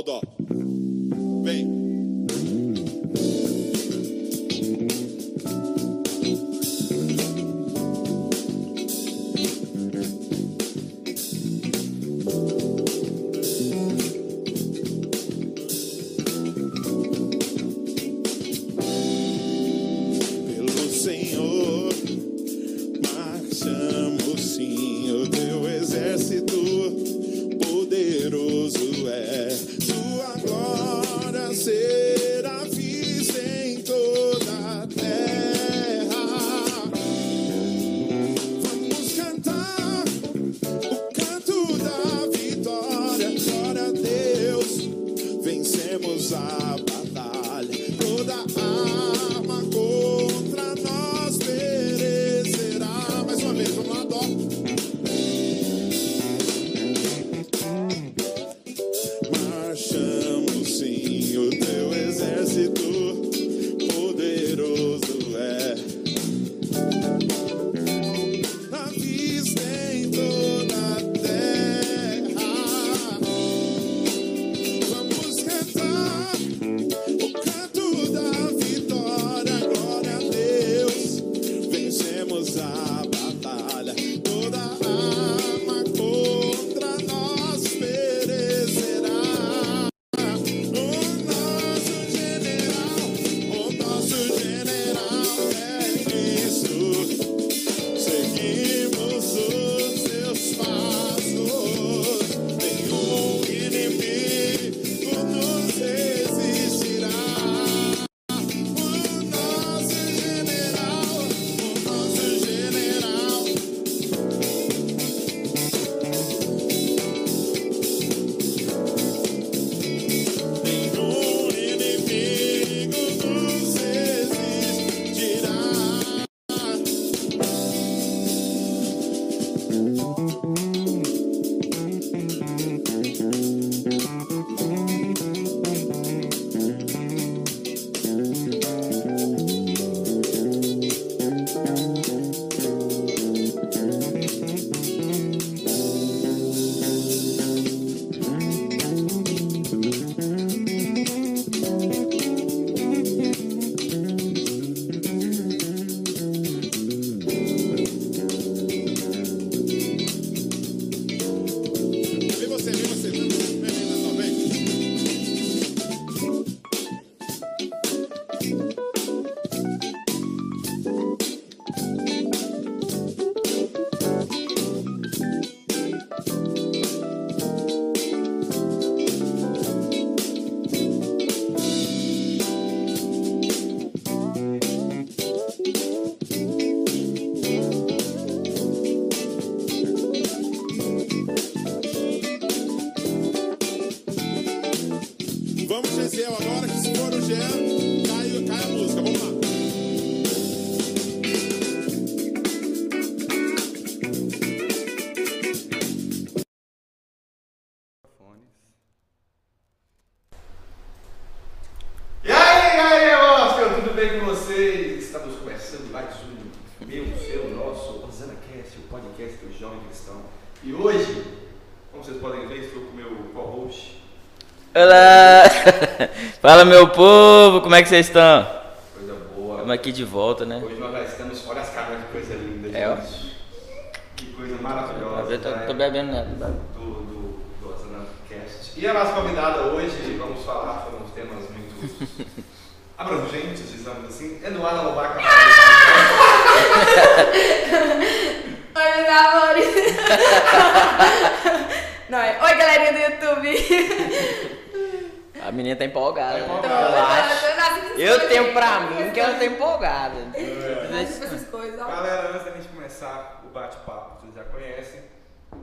Ó o Vamos, Gesiel, agora que se for o Jean, Fala meu povo, como é que vocês estão? coisa boa. Estamos aqui de volta, né? Hoje nós já estamos, olha as caras, que coisa linda, É, ó. gente. Que coisa Tá maravilhosa. vendo? Tô, né? tô bebendo nada. do, do, do Cast. E a nossa convidada hoje, vamos falar sobre uns temas muito abrangentes, digamos assim, Eduarda Lobaca. Oi, meus amores. Não, é... Oi, galerinha do YouTube. A menina tá empolgada. Tá né? empolgada. Eu assim, tenho pra mim que ela tá empolgada. Essas coisas. Galera, antes da gente começar o bate-papo, vocês já conhecem,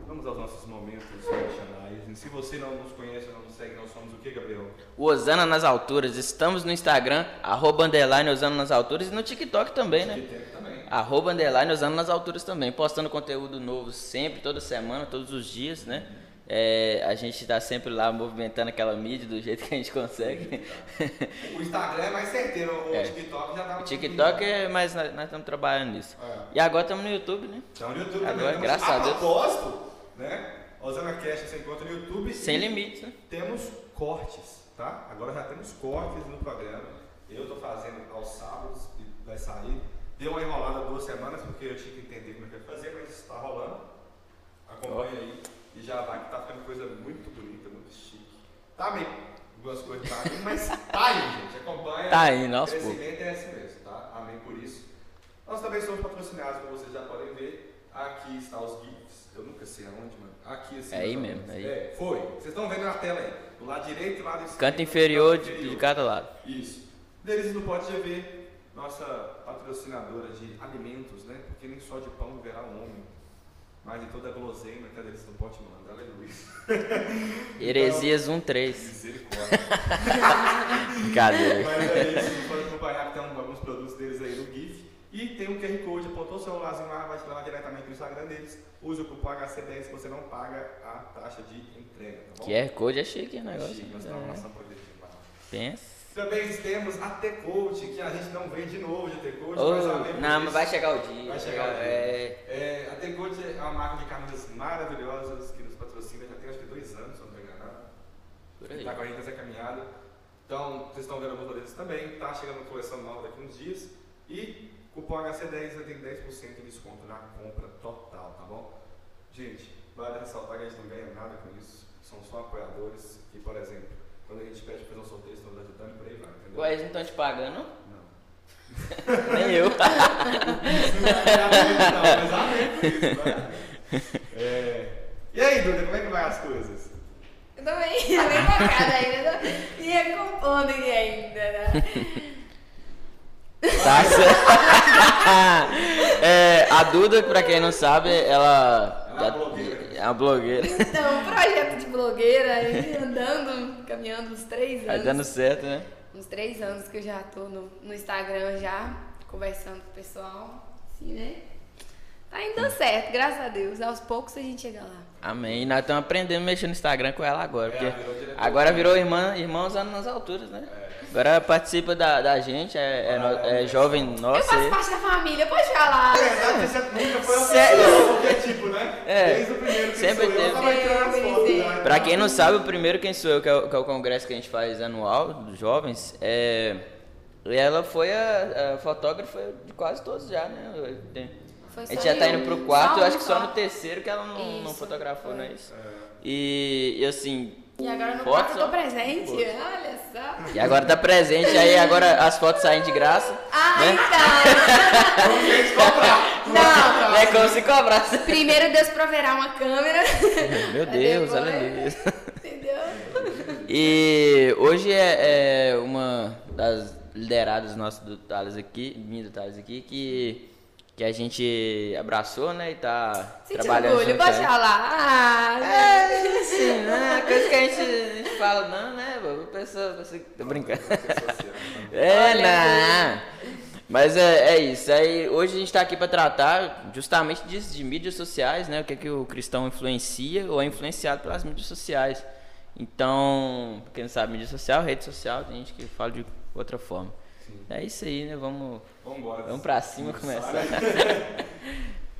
vamos aos nossos momentos tradicionais. Se você não nos conhece, não nos segue, nós somos o que, Gabriel? O Osana nas alturas. Estamos no Instagram, arroba underline Osana nas alturas e no TikTok também, né? TikTok também. Arroba underline Osana nas alturas também. Postando conteúdo novo sempre, toda semana, todos os dias, né? É, a gente tá sempre lá movimentando aquela mídia do jeito que a gente consegue. O Instagram é mais certeiro, o É. TikTok já tá O TikTok é mais, nós nós estamos trabalhando nisso. É. E agora estamos no YouTube, né? Então no YouTube Agora, também. graças a Deus. propósito, né? Osana Cash você encontra no YouTube. Sem limites, né? Temos cortes, tá? Agora já temos cortes no programa. Eu estou fazendo aos sábados e vai sair. Deu uma enrolada duas semanas porque eu tinha que entender como é que ia fazer, mas está rolando. Acompanha aí e já vai que tá ficando coisa muito bonita, muito chique. Tá meio duas coisas tá aí, mas tá aí, gente. Acompanha. Tá aí, O nosso povo. crescimento é assim mesmo, tá? Amém por isso. Nós também somos patrocinados, como vocês já podem ver. Aqui está os GIFs. Eu nunca sei aonde, mano. Aqui assim. É aí mesmo, menos. aí. É, foi. Vocês estão vendo na tela aí. Do lado direito e do lado esquerdo. Canto inferior de, de cada lado. Isso. Delícias do Pode GV, nossa patrocinadora de alimentos, né? Porque nem só de pão viverá o homem, mas de toda a guloseima a Delícias do Pode manda. Aleluia. Heresias 1.3. Misericórdia. Brincadeira. Mas é isso, você pode acompanhar que tem alguns produtos deles aí no GIF. E tem um QR Code, apontou o celularzinho lá, vai te levar diretamente no Instagram deles. Use o cupom HC10 que você não paga a taxa de entrega, tá bom? QR Code é chique o negócio. Chique, nós estamos na nossa protetiva. Pensa. Também temos a T-Coach, que a gente não vende de novo de T-Coach, Ô, mas não, mas vai chegar o dia. Vai chegar o dia. É, É, a T-Coach é uma marca de camisas maravilhosas que nos patrocina já tem acho que dois anos, se não engano. por aí. Está com a gente nessa caminhada. Então, vocês estão vendo alguns modelos também. Tá chegando uma coleção nova daqui uns dias. E cupom HC10 você tem 10% de desconto na compra total, tá bom? Gente, vale ressaltar que a gente não ganha nada com isso. São só apoiadores. E, por exemplo, quando a gente pede para fazer um sorteio, estão nos ajudando e por aí vai, entendeu? Ué, eles não estão te pagando? Não. Nem eu. Isso não vai ganhar muito, não, mas isso? É. E aí, Duda, como é que vai as coisas? Eu tô bem, bem focada ainda. tô Me recompondo ainda, né? Tá certo. É, a Duda, pra quem não sabe, ela. É uma blogueira. É uma blogueira. Então, um projeto de blogueira aí, andando, caminhando uns três anos. dando certo, né? Uns três anos que eu já tô no, no Instagram já, conversando com o pessoal. Assim, né? Tá indo dando certo, graças a Deus. Aos poucos a gente chega lá. Amém. E nós estamos aprendendo a mexer no Instagram com ela agora. É, Porque virou agora virou irmã, irmãos nas alturas, né? Agora participa da, da gente, é, é, no- é jovem eu nossa. faço aí. parte da família, pode falar. Na verdade, você nunca foi Sério? oficial, porque tipo, né? É. Desde o primeiro que Sempre sou eu, teve. teve. né? Pra quem não sabe, o primeiro quem sou eu, que é o, que é o congresso que a gente faz anual dos jovens, é, ela foi a, a fotógrafa de quase todos já, né? Tem- Foi a gente já tá eu. indo pro quarto, eu acho que só no terceiro que ela não, não fotografou, não é isso? E, e assim. E agora no fotos quarto eu tô presente. Fotos. Olha só. E agora tá presente, aí agora as fotos saem de graça. Ah, né? então. Cobrar. Não. É como se cobrasse. Primeiro Deus proverá uma câmera. Meu Deus, depois- aleluia. Entendeu? E hoje é, é uma das lideradas nossas do Thales aqui, minha do Thales aqui, que, que a gente abraçou, né? E tá Sente trabalhando orgulho, pode falar. Ah, É, assim, né? Coisa que a gente, a gente fala, não, né? Pessoa, a pessoa tô brincando. É, Olha, não. Mas é, é isso. Aí, hoje a gente está aqui para tratar justamente disso, de mídias sociais, né? O que, é que o cristão influencia ou é influenciado pelas mídias sociais. Então, quem não sabe, mídia social, rede social, tem gente que fala de outra forma. É isso aí, né? Vamos, Vamos embora. vamos pra cima começar.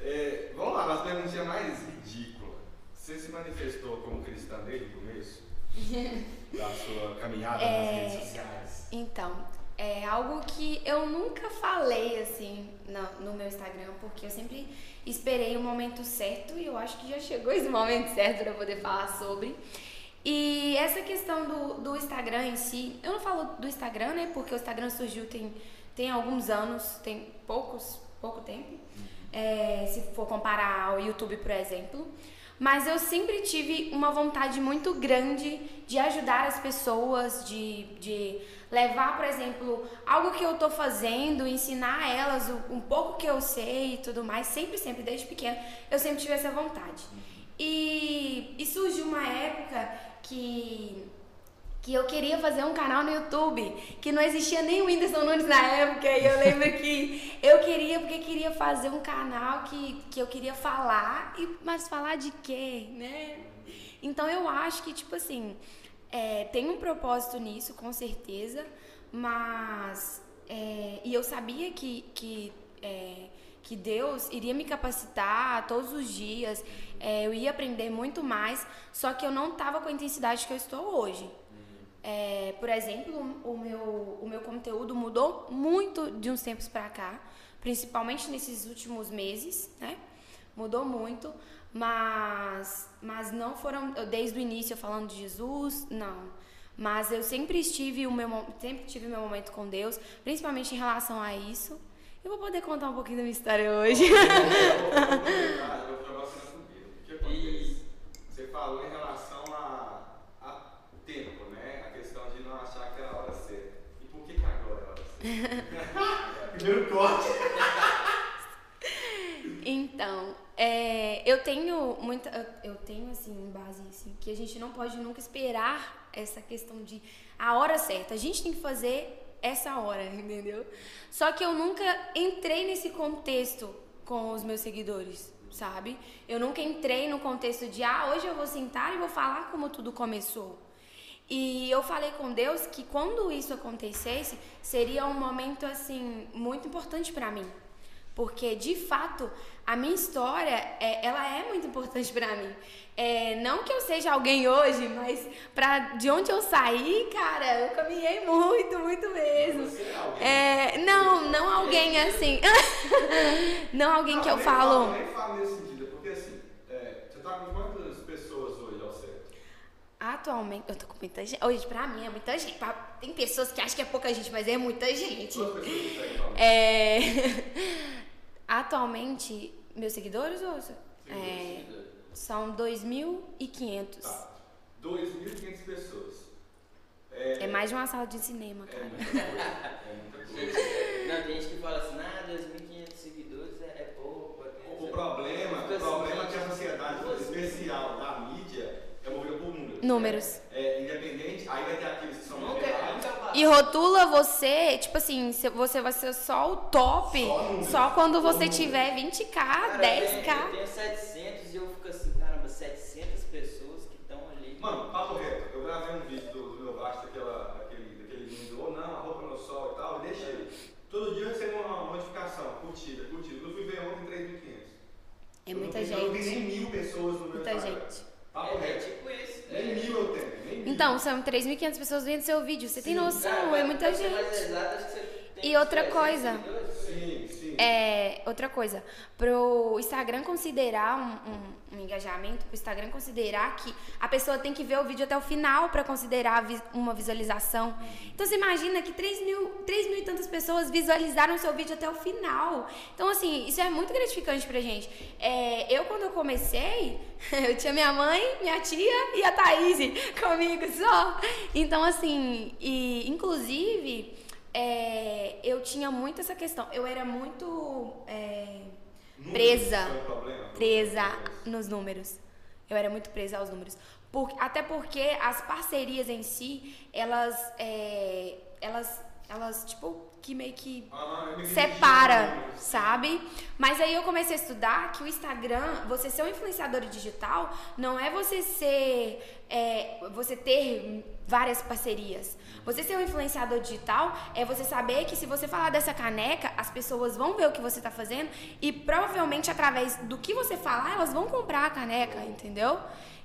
É, vamos lá, nas perguntinhas mais ridículas. Você se manifestou como cristã desde o começo? da sua caminhada nas É. redes sociais? Então, é algo que eu nunca falei assim no, no meu Instagram, porque eu sempre esperei o momento certo e eu acho que já chegou esse momento certo para eu poder falar sobre. E essa questão do, do Instagram em si, eu não falo do Instagram, né? Porque o Instagram surgiu tem, tem alguns anos, tem poucos, pouco tempo. é, se for comparar ao YouTube, por exemplo. Mas eu sempre tive uma vontade muito grande de ajudar as pessoas, de, de levar, por exemplo, algo que eu tô fazendo, ensinar a elas o- um pouco que eu sei e tudo mais. Sempre, sempre, desde pequena, eu sempre tive essa vontade. E, e surgiu uma época que que eu queria fazer um canal no YouTube, que não existia nem o Whindersson Nunes na época, e eu lembro que eu queria, porque queria fazer um canal que, que eu queria falar, e, mas falar de quê, né? Então eu acho que, tipo assim, é, tem um propósito nisso, com certeza, mas. é, e eu sabia que, que, é, que Deus iria me capacitar todos os dias, é, eu ia aprender muito mais, só que eu não estava com a intensidade que eu estou hoje. É, por exemplo, o meu, o meu conteúdo mudou muito de uns tempos para cá, principalmente nesses últimos meses, né? Mudou muito, mas, mas não foram eu, desde o início falando de Jesus, não. Mas eu sempre estive o meu sempre tive meu momento com Deus, principalmente em relação a isso. Eu vou poder contar um pouquinho da minha história hoje. Eu vou aproveitar, eu vou jogar você falou em relação a, a tempo, né? A questão de não achar que era a hora certa. E por que, que agora é a hora certa? Primeiro corte. Então, é, eu tenho muita. Eu, tenho, assim, em base, assim, que a gente não pode nunca esperar essa questão de a hora certa. A gente tem que fazer essa hora, entendeu? Só que eu nunca entrei nesse contexto com os meus seguidores, sabe? Eu nunca entrei no contexto de, ah, hoje eu vou sentar e vou falar como tudo começou. E eu falei com Deus que quando isso acontecesse, seria um momento assim muito importante para mim. Porque de fato, a minha história, é, ela é muito importante para mim. É, não que eu seja alguém hoje, mas pra, de onde eu saí, cara, eu caminhei muito, muito mesmo. É. É, não, não alguém assim. não alguém que eu falo. Falo, nem falo nesse sentido, porque assim, é, você tá com quantas pessoas hoje ao certo? Atualmente, eu tô com muita gente. Hoje, pra mim, é muita gente. Tem pessoas que acham que é pouca gente, mas é muita gente. É, atualmente, meus seguidores ou, é, são 2.500. Tá. 2.500 pessoas. É, É mais de uma sala de cinema, é cara. muita coisa. É muita coisa. Não, tem gente que fala assim, ah, 2.500 seguidores é, é pouco. é O pouco." problema, Fica o problema é assim, que a sociedade especial da mídia é movida por números. Números. É, independente, aí vai ter aqueles que são Nunca, revelados. nunca E rotula você, tipo assim, você vai ser só o top Só só quando você tiver 20k, Cara, eu 10k. tenho- Eu tenho 700 e eu fico assim, caramba, 700 pessoas que estão ali. Mano, papo reto, eu gravei um vídeo do, do meu baixo daquela, daquele, daquele lindo, ou não, a roupa no sol e tal, e deixei. Todo dia eu recebo uma notificação, curtida, curtida. Eu fui ver ontem 3.500. É Eu muita não tenho- Eu não gente. nem mil pessoas no meu Muita Instagram. gente. Papo é reto. tipo isso. Nem mil eu tenho, nem mil. Então, são 3.500 pessoas vendo seu vídeo. Você tem Sim, noção? Cara, é muita gente. tem E outra 300 coisa. sim. É, outra coisa, pro Instagram considerar um, um- um engajamento, pro Instagram considerar que a pessoa tem que ver o vídeo até o final para considerar uma visualização. Então você imagina que 3 mil, 3 mil e tantas pessoas visualizaram o seu vídeo até o final. Então, assim, isso é muito gratificante pra gente. É, eu, quando eu comecei, eu tinha minha mãe, minha tia e a Thaís comigo só. Então, assim, e inclusive é, eu tinha muito essa questão. Eu era muito é, presa. problema? presa nos números. Eu era muito presa aos números. Por- até porque as parcerias em si, elas, é, elas, elas tipo que meio que Ah, separa, sabe? Mas aí eu comecei a estudar que o Instagram, você ser um influenciador digital, não é você ser, é, você ter várias parcerias. Você ser um influenciador digital é você saber que se você falar dessa caneca, as pessoas vão ver o que você está fazendo e provavelmente através do que você falar, elas vão comprar a caneca, entendeu?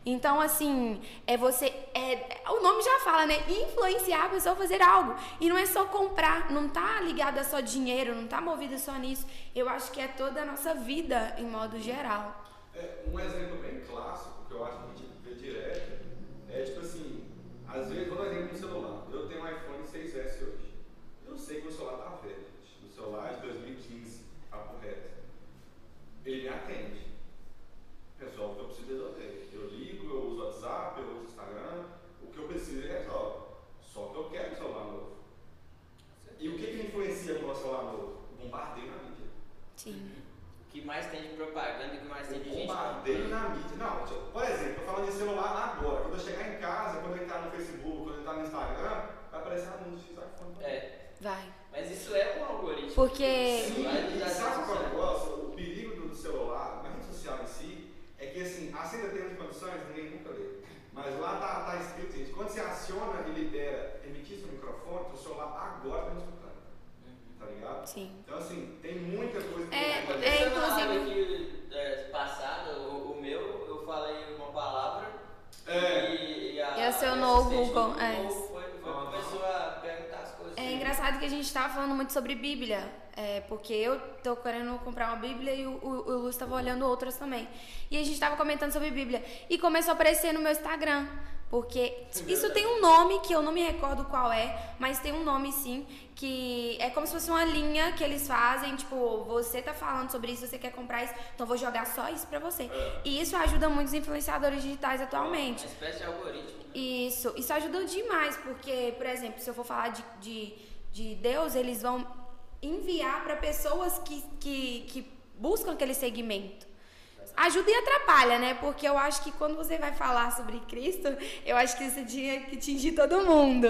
Então, assim, é você. É, o nome já fala, né? Influenciar a pessoa a fazer algo. E não é só comprar, não tá ligado a só dinheiro, não tá movida só nisso. Eu acho que é toda a nossa vida em modo geral. É, um exemplo bem clássico que eu acho que a gente vê direto é tipo assim, às vezes, vou dar exemplo no celular. Eu tenho um iPhone 6S hoje. Eu sei que o celular tá velho. O celular é de 2015, papo reto. Ele me atende. Resolve o que eu preciso resolver. Eu ligo, eu uso WhatsApp, eu uso Instagram. O que eu preciso ele resolve. Só que eu quero um celular novo. E o que, que influencia no nosso celular novo? O bombardeio na mídia. Sim. O que mais tem de propaganda e o que mais tem de gente. bombardeio na mídia. Não, por exemplo, eu falando de celular agora. Quando eu chegar em casa, quando eu entrar no Facebook, quando eu entrar no Instagram, vai aparecer anúncio de iPhone. É, Vai. mas isso é um algoritmo. Porque- Sim, e das sabe qual é o negócio? O perigo do, celular, na rede social em si, é que assim, assim ainda temos condições, ninguém nunca lê. Mas lá tá, tá escrito, gente, quando você aciona e libera emitir seu microfone, o celular agora. Uhum. Tá ligado? Sim. Então, assim, tem muita coisa que É, pode é, acontecer. Essa live inclusive- aqui é, passada, o, o meu, eu falei uma palavra É. e, e a, E o seu a novo assistente com- do é. foi, foi, começou a perguntar as coisas. É engraçado que a gente tava falando muito sobre Bíblia, é, porque eu tô querendo comprar uma Bíblia e o, o, o Lúcio tava olhando outras também. E a gente tava comentando sobre Bíblia. E começou a aparecer no meu Instagram. Porque isso tem um nome que eu não me recordo qual é, mas tem um nome sim, que é como se fosse uma linha que eles fazem, tipo, você tá falando sobre isso, você quer comprar isso, então vou jogar só isso pra você. E isso ajuda muitos influenciadores digitais atualmente. Uma espécie de algoritmo. né? Isso, isso ajuda demais, porque, por exemplo, se eu for falar de, de, de Deus, eles vão enviar para pessoas que, que, que buscam aquele segmento. Ajuda e atrapalha, né? Porque eu acho que quando você vai falar sobre Cristo, eu acho que você tinha que atingir todo mundo.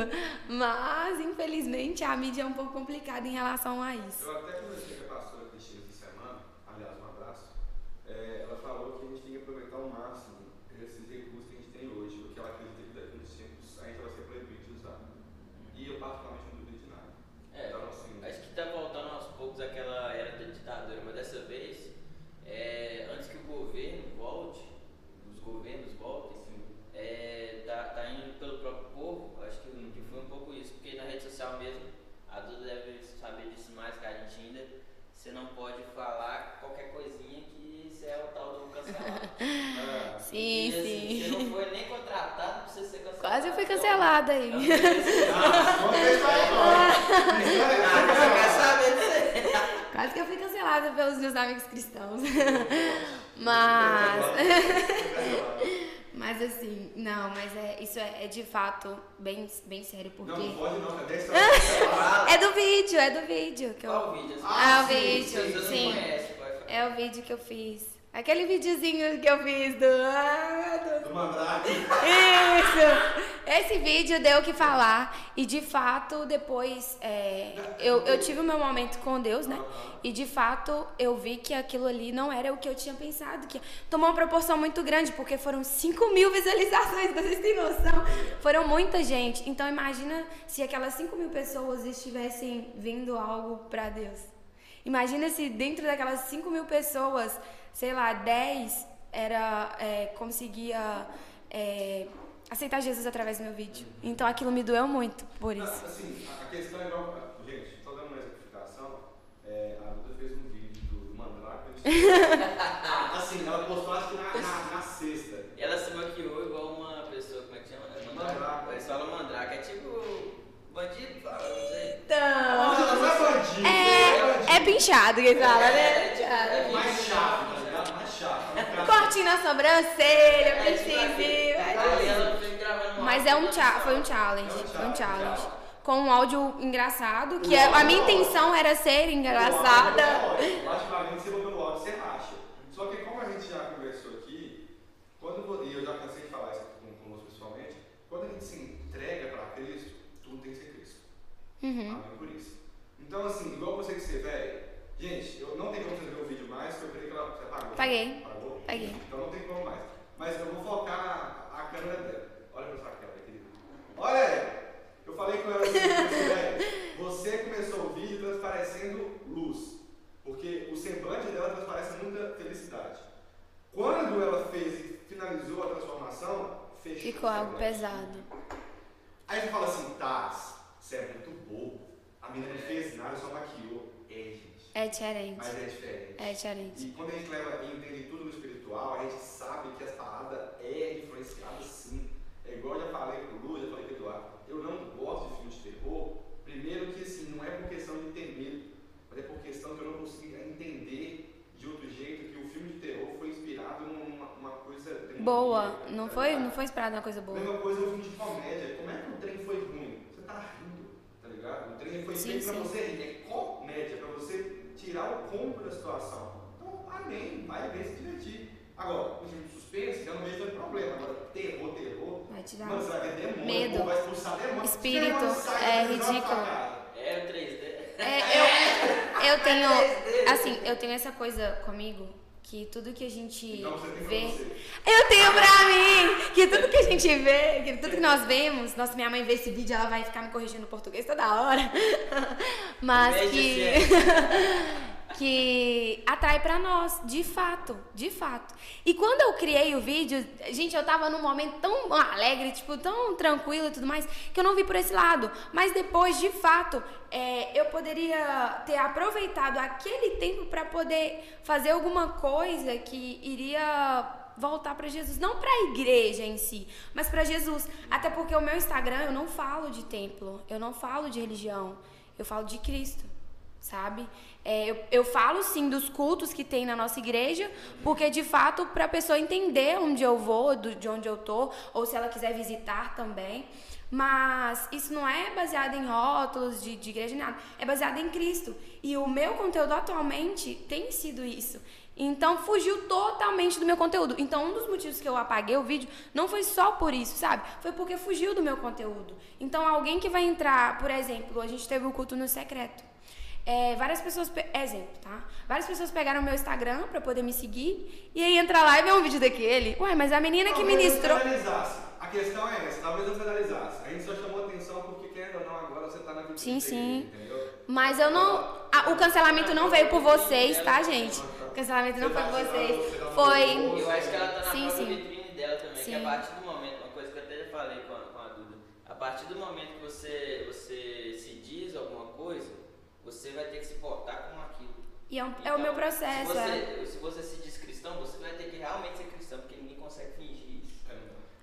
Mas, infelizmente, a mídia é um pouco complicada em relação a isso. Eu até conversei com a pastora Cristina essa semana, aliás, um abraço. É, ela falou que a gente tem que aproveitar ao máximo esses recursos que a gente tem hoje, porque ela acredita que daqui a uns tempos a gente vai ser proibido de usar. E eu, particularmente, não duvido de nada. É, Então, assim, acho que tá voltando aos poucos aquela era da ditadura, mas dessa vez, é, antes que o governo volte, os governos voltem, é, tá, tá indo pelo próprio povo, acho que, que foi um pouco isso, porque na rede social mesmo, a Duda deve saber disso mais que a gente ainda, você não pode falar qualquer coisinha que você é o tal do cancelado. é, Sim, E, assim, sim. Você não foi nem contratado pra você ser cancelado. Quase eu fui cancelada aí. Ah, conta a história agora. Ah, você quer saber disso aí? Quase que eu fui cancelada pelos meus amigos cristãos. Mas. Mas assim, não, mas é, é, é de fato bem, bem sério, porque. Não, não pode não, cadê a história? É do vídeo, é do vídeo que eu. Qual o vídeo? Ah, o sim, vídeo, Você não sim. conhece. É o vídeo que eu fiz. Aquele videozinho que eu fiz do. Ah, do- Do Mandrake. Isso! Esse vídeo deu o que falar. E de fato, depois é, eu, eu tive o meu momento com Deus, né? E de fato eu vi que aquilo ali não era o que eu tinha pensado. Que tomou uma proporção muito grande, porque foram 5 mil visualizações, vocês têm noção? Foram muita gente. Então imagina se aquelas 5 mil pessoas estivessem vendo algo pra Deus. Imagina se dentro daquelas 5 mil pessoas, sei lá, 10 era, é, conseguia é, aceitar Jesus através do meu vídeo. Então aquilo me doeu muito por Não, isso. Assim, a questão é igual. Gente, só dando uma exemplificação, é, a Duda fez um vídeo do Mandrake. assim, ela postou acho que na, na, na sexta. Ela se maquiou igual uma pessoa, como é que chama? É Mandrake. Eles falam mandrake, é tipo bandido, fala, não sei. Então, Ela não é bandido, é é, é pinchado que fala, É, né? tipo, Pinchado. é mais chato, ela foi gravando um Mas é um foi um challenge, É foi um challenge. Com um áudio engraçado, que é- a minha intenção era ser engraçada. Praticamente você botou o áudio, você racha. Só que como a gente já conversou aqui, quando, e eu já cansei de falar isso com, conosco pessoalmente, quando a gente se entrega para Cristo, tudo tem que ser Cristo. Uhum. Amém por isso. Então, assim, igual você que você, velho, gente, eu não tenho como você ver o vídeo mais, porque eu creio que ela, você pagou. Paguei. Pagou? Paguei. Então não tem como mais. Mas eu vou focar a câmera dela. Olha pra essa câmera, querido. Olha aí. Eu falei com ela assim, velho, você começou o vídeo transparecendo luz. Porque o semblante dela transparece muita felicidade. Quando ela fez e finalizou a transformação, fechou Ficou algo pesado. Aí você fala assim, Taz, você é muito bobo. A menina não fez nada, só maquiou. É. É diferente. Mas é diferente. É diferente. E quando a gente leva e entende tudo no espiritual, a gente sabe que essa parada é influenciada sim. É igual eu já falei pro Lu, já falei pro Eduardo. Eu não gosto de filmes de terror. Primeiro que assim, não é por questão de ter medo, mas é por questão que eu não consigo entender de outro jeito que o filme de terror foi inspirado numa uma coisa Boa. Não tá foi, ligado? não foi esperado uma coisa boa. Mesma coisa é um filme de comédia. Como é que o trem foi ruim? Você tá rindo, tá ligado? O trem foi Sim, feito pra sim. você rir. É comédia, pra você tirar o cômodo da situação. Então, amém, vai ver se divertir. Agora, o filme de suspense, eu não vejo tanto problema. Agora, terror, terror. Vai Mano, você vai ver demônio, medo. pô, vai expulsar demônio. Espírito, é ridículo. É o 3D. É, eu, eu tenho, assim, eu tenho essa coisa comigo que tudo que a gente Então vê. Eu tenho pra mim! Que tudo que a gente vê, que tudo que nós vemos. Nossa, minha mãe vê esse vídeo, ela vai ficar me corrigindo no português toda hora. Mas que. que atrai pra nós, de fato, de fato. E quando eu criei o vídeo, gente, eu tava num momento tão alegre, tipo, tão tranquilo e tudo mais, que eu não vi por esse lado. Mas depois, de fato, é, eu poderia ter aproveitado aquele tempo pra poder fazer alguma coisa que iria voltar pra Jesus, não pra igreja em si, mas pra Jesus. Até porque o meu Instagram eu não falo de templo, eu não falo de religião, eu falo de Cristo sabe? É, eu, eu falo sim dos cultos que tem na nossa igreja, porque de fato para a pessoa entender onde eu vou, do, de onde eu tô, ou se ela quiser visitar também. Mas isso não é baseado em rótulos de, de igreja, nada. É baseado em Cristo. E o meu conteúdo atualmente tem sido isso. Então fugiu totalmente do meu conteúdo. Então um dos motivos que eu apaguei o vídeo não foi só por isso, sabe? Foi porque fugiu do meu conteúdo. Então alguém que vai entrar, por exemplo, a gente teve o culto no secreto. É, várias pessoas, pe- exemplo, tá? Várias pessoas pegaram meu Instagram pra poder me seguir e aí entra lá e vê um vídeo daquele. Ué, mas a menina que Talvez ministrou. não finalizasse. A questão é essa, talvez não finalizasse. A gente só chamou atenção porque, querendo ou não, agora você tá na vida Sim, sim. entendeu? Mas eu não. ah, o cancelamento não veio por vocês, tá, gente? O cancelamento não foi por vocês. Foi. Eu acho que ela tá na Sim, sim. vitrine dela também, que Sim. a partir do momento, uma coisa que eu até já falei com a, com a Duda, a partir do momento que você, você se diz alguma coisa, você vai ter que se portar com aquilo. E é, um- é o meu processo. Se é. você, se você se diz cristão, você vai ter que realmente ser cristão, porque ninguém consegue fingir isso.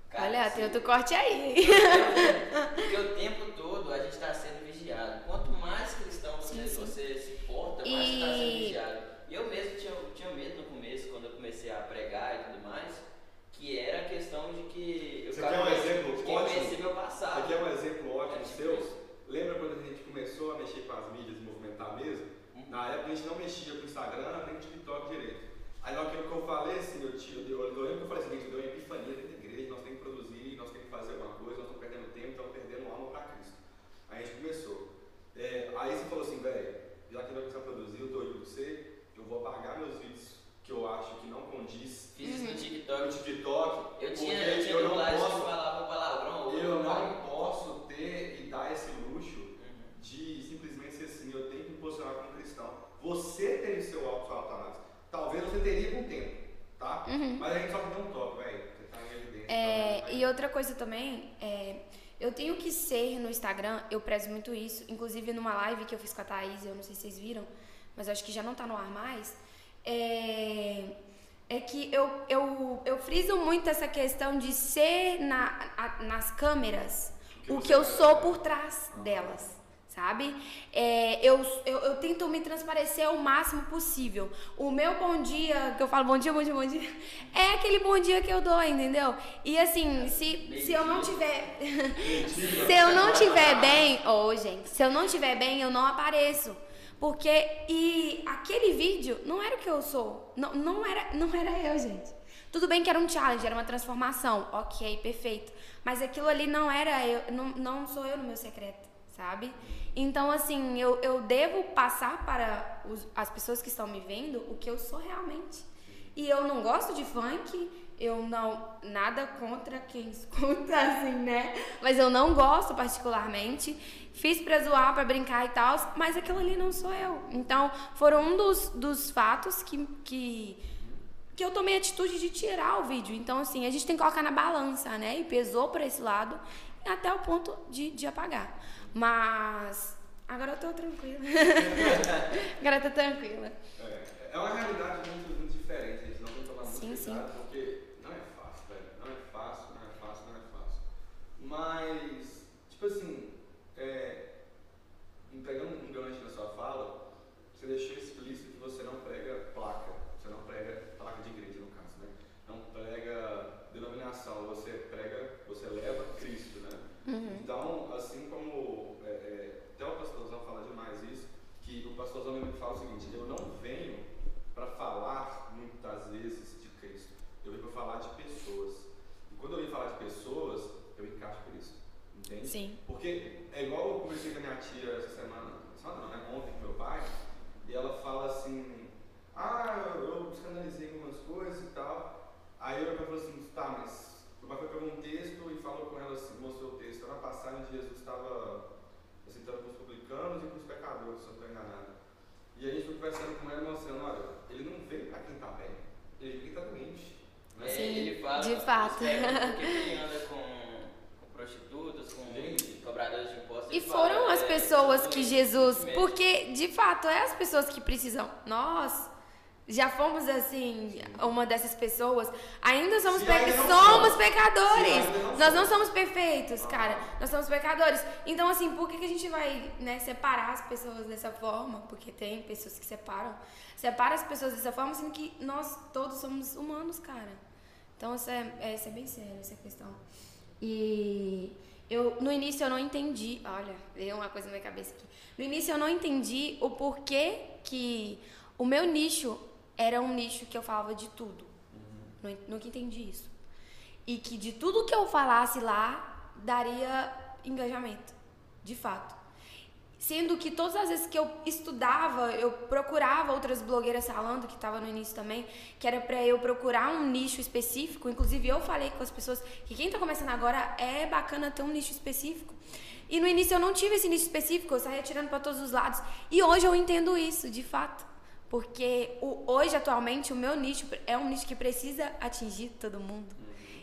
Cara, Olha, assim, tem outro corte aí. Porque o tempo todo a gente está sendo vigiado. Quanto mais cristão você, Sim, sim. você se porta, mais E- você está sendo vigiado. E eu mesmo tinha, tinha medo no começo, quando eu comecei a pregar e tudo mais, que era a questão de que eu Você quer um exemplo ótimo? meu passado. Aqui é um exemplo ótimo É tipo seu. Lembra quando a gente começou a mexer com as mídias movimentar mesmo? Uhum. Na época a gente não mexia com o Instagram nem com o TikTok direito. Aí hora que eu falei assim, eu, tiro, eu, eu lembro que eu falei assim, gente, eu dei uma epifania dentro da igreja, nós temos que produzir, nós temos que fazer alguma coisa, nós estamos perdendo tempo, estamos perdendo alma para Cristo. Aí a gente começou. É, aí você falou assim, velho, já que vai começar a produzir, eu tô indo com você, eu vou apagar meus vídeos que eu acho que não condiz Fiz no no TikTok. TikTok, Eu tinha, eu tinha eu não posso falava palavrão. eu não posso ter e dar esse luxo Uhum. de simplesmente ser assim, eu tenho que me posicionar como cristão. Você tem o seu auto-análise. Talvez você teria com o tempo, tá? Mas a gente só te deu um toque, velho. Você tá em evidência. Uhum. É, então, e outra coisa também, é, eu tenho que ser no Instagram, eu prezo muito isso. Inclusive numa live que eu fiz com a Thaís, eu não sei se vocês viram, mas acho que já não tá no ar mais. É, é que eu, eu, eu friso muito essa questão de ser na, a- nas câmeras o que eu sou por trás delas. Sabe? É, eu, eu, eu tento me transparecer o máximo possível. O meu bom dia, que eu falo bom dia, bom dia, bom dia, é aquele bom dia que eu dou, entendeu? E assim, se, se eu não tiver. se eu não tiver bem. Ô, gente, se eu não tiver bem, eu não apareço. Porque. E aquele vídeo não era o que eu sou. Não, não, era, não era eu, gente. Tudo bem que era um challenge, era uma transformação. Ok, perfeito. Mas aquilo ali não era eu. Não, não sou eu no meu secreto, sabe? Então, assim, eu, eu devo passar para os- as pessoas que estão me vendo o que eu sou realmente. E eu não gosto de funk, eu não. Nada contra quem escuta, assim, né? Mas eu não gosto particularmente. Fiz pra zoar, pra brincar e tal, mas aquilo ali não sou eu. Então, foram um dos, dos fatos que, que, que eu tomei a atitude de tirar o vídeo. Então, assim, a gente tem que colocar na balança, né? E pesou pra esse lado até o ponto de, de apagar. Mas. Agora eu tô tranquila. agora eu tô tranquila. É, é uma realidade muito, muito diferente, gente. Não tem que tomar muito Sim, sim. cuidado, porque não é fácil, velho. Não é fácil, não é fácil, não é fácil. Mas, tipo assim, é, pegando um gancho na sua fala, você deixou explícito que você não prega placa. Você não prega placa de igreja, no caso, né? Não prega denominação, você prega, você leva Cristo, né? Então, assim como é, é, até o pastorzão fala demais isso, que o pastorzão mesmo fala o seguinte, eu não venho para falar muitas vezes de Cristo, eu venho para falar de pessoas. E quando eu venho falar de pessoas, eu encaixo Cristo. Entende? Sim. Porque é igual eu conversei com a minha tia essa semana, semana não, né? Ontem com meu pai, e ela fala assim, Ah, eu, eu psicanalizei algumas coisas e tal. Aí o falou assim, tá, mas o pai foi pegar um texto e falou com ela assim, mostrou o texto. Era uma passagem de Jesus estava sentando com os publicanos e com os pecadores, se eu não estou enganado. E a gente foi conversando com ela e mostrando, olha, ele não veio para quem está bem, ele veio para quem está doente. É, Sim, ele fala, de fato. é, porque ele anda com, com prostitutas, com Gente. cobradores de impostos. E ele fala, foram as é, pessoas que Jesus. Porque, de fato, é as pessoas que precisam. Nós já fomos, assim, uma dessas pessoas. Ainda somos, pe- ainda somos pecadores. não Nós não somos. somos perfeitos, cara. Nós somos pecadores. Então, assim, por que, que a gente vai né, separar as pessoas dessa forma? Porque tem pessoas que separam. Separa as pessoas dessa forma, sendo que nós todos somos humanos, cara. Então, isso é, é, isso é bem sério, essa questão. E eu, no início eu não entendi, olha, veio uma coisa na minha cabeça aqui. No início eu não entendi o porquê que o meu nicho era um nicho que eu falava de tudo. Nu- Nunca entendi isso. E que de tudo que eu falasse lá daria engajamento, de fato. Sendo que todas as vezes que eu estudava, eu procurava outras blogueiras falando, que estava no início também, que era pra eu procurar um nicho específico. Inclusive, eu falei com as pessoas que quem tá começando agora é bacana ter um nicho específico. E no início eu não tive esse nicho específico, eu saía tirando para todos os lados. E hoje eu entendo isso, de fato. Porque o, hoje, atualmente, o meu nicho é um nicho que precisa atingir todo mundo.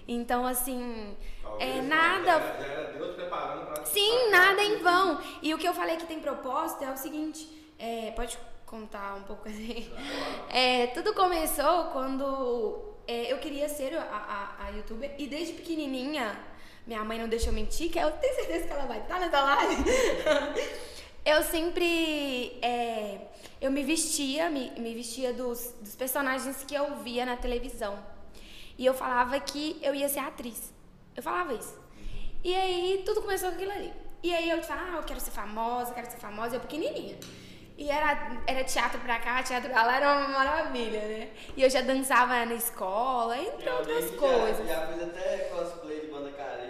Então, assim, é Talvez, nada Já era, já era Deus preparando para Sim, nada em vão. E o que eu falei que tem propósito é o seguinte, é, pode contar um pouco assim. É, tudo começou quando é, eu queria ser a, a, a youtuber e desde pequenininha, minha mãe não deixou mentir, que eu tenho certeza que ela vai estar nessa live. eu sempre, é, eu me vestia, me, me vestia dos, dos personagens que eu via na televisão. E eu falava que eu ia ser atriz. Eu falava isso. E aí tudo começou com aquilo ali. E aí eu falava, ah, eu quero ser famosa, quero ser famosa, eu pequenininha. E era, era teatro pra cá, teatro pra lá, era uma maravilha, né? E eu já dançava na escola, entre outras coisas. Já fiz até cosplay de banda Calypso.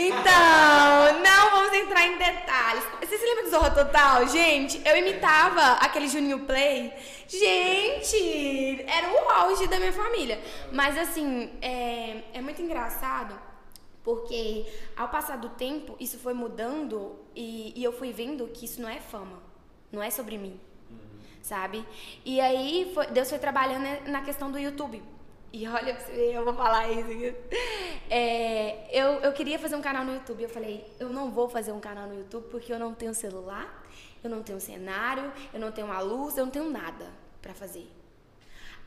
Então, não vamos entrar em detalhes. Você se lembra do Zorra Total? Gente, eu imitava aquele Juninho Play. Gente, era o auge da minha família. Mas assim, é, é muito engraçado porque ao passar do tempo, isso foi mudando e, e eu fui vendo que isso não é fama, não é sobre mim, sabe? E aí foi- Deus foi trabalhando na questão do YouTube. E olha pra você ver, eu vou falar isso. É, eu, eu queria fazer um canal no YouTube. Eu falei, eu não vou fazer um canal no YouTube porque eu não tenho celular, eu não tenho cenário, eu não tenho uma luz, eu não tenho nada pra fazer.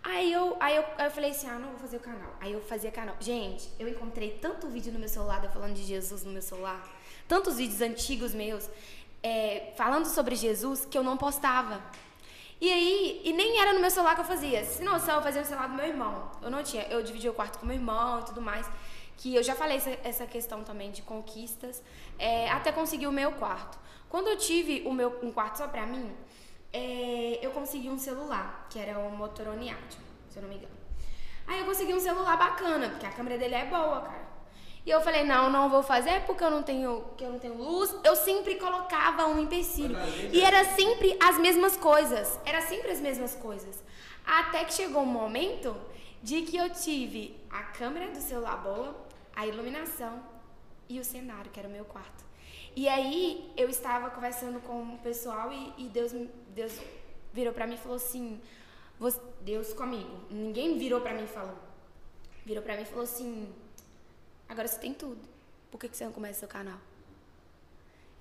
Aí eu, aí eu, aí eu falei assim, ah, não vou fazer o canal. Aí eu fazia canal. Gente, eu encontrei tanto vídeo no meu celular, falando de Jesus no meu celular, tantos vídeos antigos meus, é, falando sobre Jesus, que eu não postava. E aí, e nem era no meu celular que eu fazia. Se não, eu fazia no celular do meu irmão. Eu não tinha, eu dividia o quarto com meu irmão e tudo mais. Que eu já falei essa, questão também de conquistas, é, até conseguir o meu quarto. Quando eu tive o meu, um quarto só pra mim, é, eu consegui um celular, que era um Motorola Action, se eu não me engano. Aí eu consegui um celular bacana, porque a câmera dele é boa, cara. E eu falei, não, não vou fazer porque eu não tenho, que eu não tenho luz. Eu sempre colocava um empecilho. E era sempre as mesmas coisas. Era sempre as mesmas coisas. Até que chegou um momento de que eu tive a câmera do celular boa, a iluminação e o cenário, que era o meu quarto. E aí eu estava conversando com o pessoal e, e Deus, Deus virou pra mim e falou assim: "Você- Deus comigo. Ninguém virou pra mim e falou. Virou pra mim e falou assim: Agora você tem tudo. Por que, que você não começa seu canal?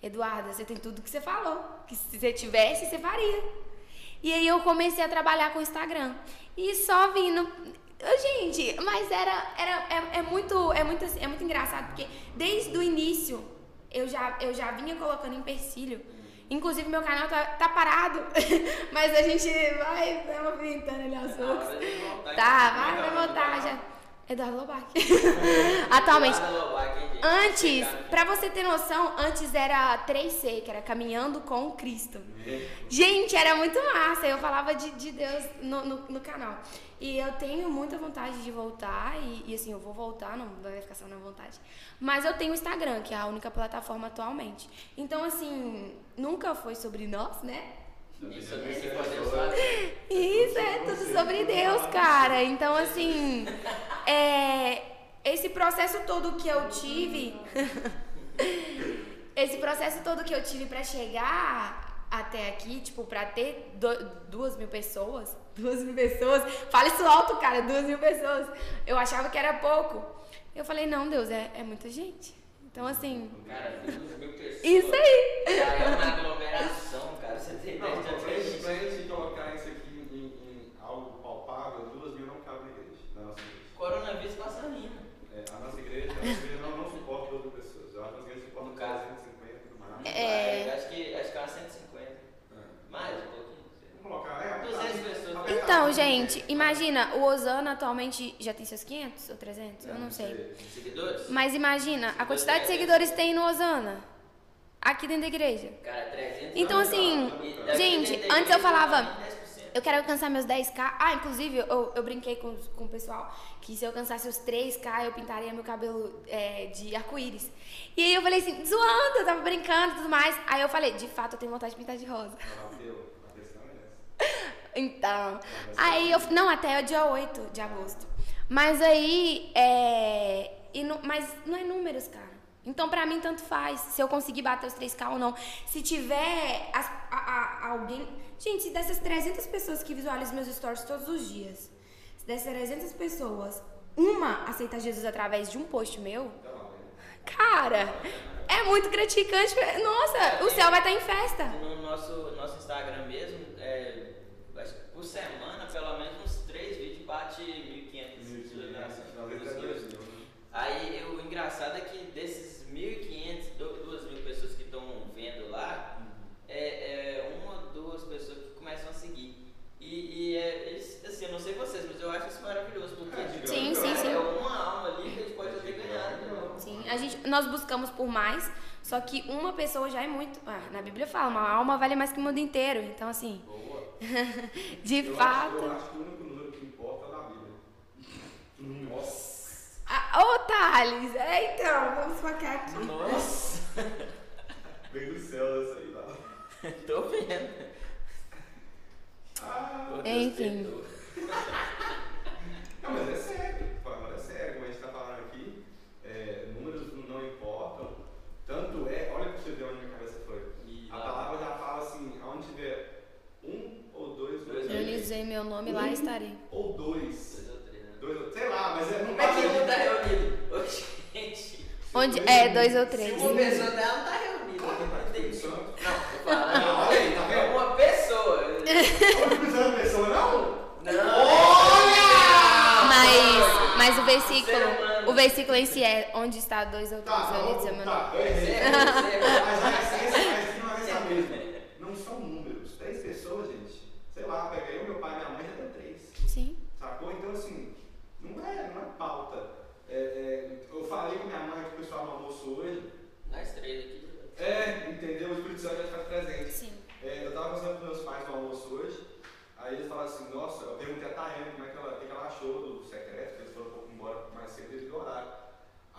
Eduarda, você tem tudo que você falou. Que se você tivesse, você faria. E aí eu comecei a trabalhar com o Instagram. E só vindo. Gente, mas era, era é, é muito é muito assim, é muito engraçado porque desde o início eu já eu já vinha colocando empecilho. Inclusive meu canal tá, tá parado, mas a gente vai, vai movimentando ele aos poucos. de voltar, Tá, vai, vai voltar já. Eduardo Lobac. Atualmente. Eduardo Lobac, hein, gente? Antes, Obrigado. pra você ter noção, antes era 3C, que era Caminhando com Cristo. Gente, era muito massa. Eu falava de, de Deus no, no, no canal. E eu tenho muita vontade de voltar. E, e, assim, eu vou voltar, não vai ficar só na vontade. Mas eu tenho o Instagram, que é a única plataforma atualmente. Então, assim, nunca foi sobre nós, né? Isso é isso é tudo sobre Deus, cara. Então, assim, é, esse processo todo que eu tive, esse processo todo que eu tive pra chegar até aqui, tipo, pra ter do- duas mil pessoas, duas mil pessoas, fala isso alto, cara, duas mil pessoas. Eu achava que era pouco. Eu falei, não, Deus, é, é muita gente. Então, assim, Cara, duas mil pessoas. isso aí. Já é uma aglomeração, cara. Você tem ideia Não, de pra gente, pra gente. colocar isso aqui em, em algo palpável, duas mil não cabe na igreja, na nossa igreja. Coronavírus passa linda. É, a nossa igreja, a nossa igreja não, não suporta duas mil pessoas. Eu acho que a nossa igreja suporta No caso. 350 no máximo. É. Acho que, acho que é umas 150. Mais um pouquinho. Então, gente, imagina, o Osana atualmente já tem seus 500 ou 300? Eu não sei. Seguidores? Mas imagina a quantidade de seguidores que tem no Osana, aqui dentro da igreja. Cara, 300. Então, não, assim, gente, antes eu falava, não, 10%. Eu quero alcançar meus 10k. Ah, inclusive, eu, eu brinquei com, com o pessoal que se eu alcançasse os 3k, eu pintaria meu cabelo é, de arco-íris. E aí eu falei assim, zoando, eu tava brincando e tudo mais. Aí eu falei, de fato, eu tenho vontade de pintar de rosa. Bateu, a questão é essa. Então, aí eu. Não, até o dia 8 de agosto. Mas aí. É, e mas não é números, cara. Então, pra mim, tanto faz se eu conseguir bater os 3K ou não. Se tiver as- a- a- alguém. Gente, dessas 300 pessoas que visualizam meus stories todos os dias, se dessas 300 pessoas, uma aceita Jesus através de um post meu, cara, é muito gratificante. Nossa, o céu vai estar em festa. No nosso, nosso Instagram mesmo, é, acho que por semana, pelo menos uns 3 vídeos bate 1.500 visualizações. Aí o engraçado é que desses 1.500, 2.000 pessoas que estão vendo lá, é, é uma ou duas pessoas que começam a seguir. E, e é, assim, eu não sei vocês, mas eu acho isso maravilhoso, porque É, Sim, sim, sim. é uma alma ali que a gente pode ter ganhado. entendeu? Sim, a gente, nós buscamos por mais, só que uma pessoa já é muito. Ah, na Bíblia fala, uma alma vale mais que o mundo inteiro. Então, assim, Boa. de eu fato. Acho, eu acho que o único número que importa é da Bíblia. Nossa. Ah, Ô, Thales, é então, vamos focar aqui. Nossa, Veio do céu essa aí, lá. tô vendo. Ah, Enfim. Não, mas é sério. Falando é sério, como a gente está falando aqui, é, números não importam. Tanto é, olha para você ver onde minha cabeça foi. E A lá- palavra já fala assim, aonde tiver um ou dois, Dois Eu lhe usei meu nome lá Um estarei. ou dois. Dois ou três, né? Dois ou sei lá, mas é, não é que não tá reunido? Ô, gente. Onde? É, dois ou Se três. uma pessoa dela não tá reunida. Que não tá, tem. Não, tô falando. Não, olha aí, tá É vendo? uma pessoa. Olha o Cristiano Pessoa, não? Não! Mas, mas o versículo, o versículo em si é onde está dois ou três. Tá, tá, eu errei. Mas a essência, a essência não é essa mesma. Não são números. Três pessoas, gente. Sei lá, pega eu, meu pai e minha mãe, já deu três. Sim. Sacou? Então, assim, não é, não é pauta. É, é, eu falei com minha mãe que o pessoal no almoço hoje. Nós três aqui. É, entendeu? O Espírito Santo já faz presente. Sim. É, eu tava conversando com meus pais no almoço hoje. Aí eles falaram assim: Nossa, eu perguntei a Tayane como é que ela, o que que ela achou do secreto, que eles foram um pouco embora mais cedo devido ao horário.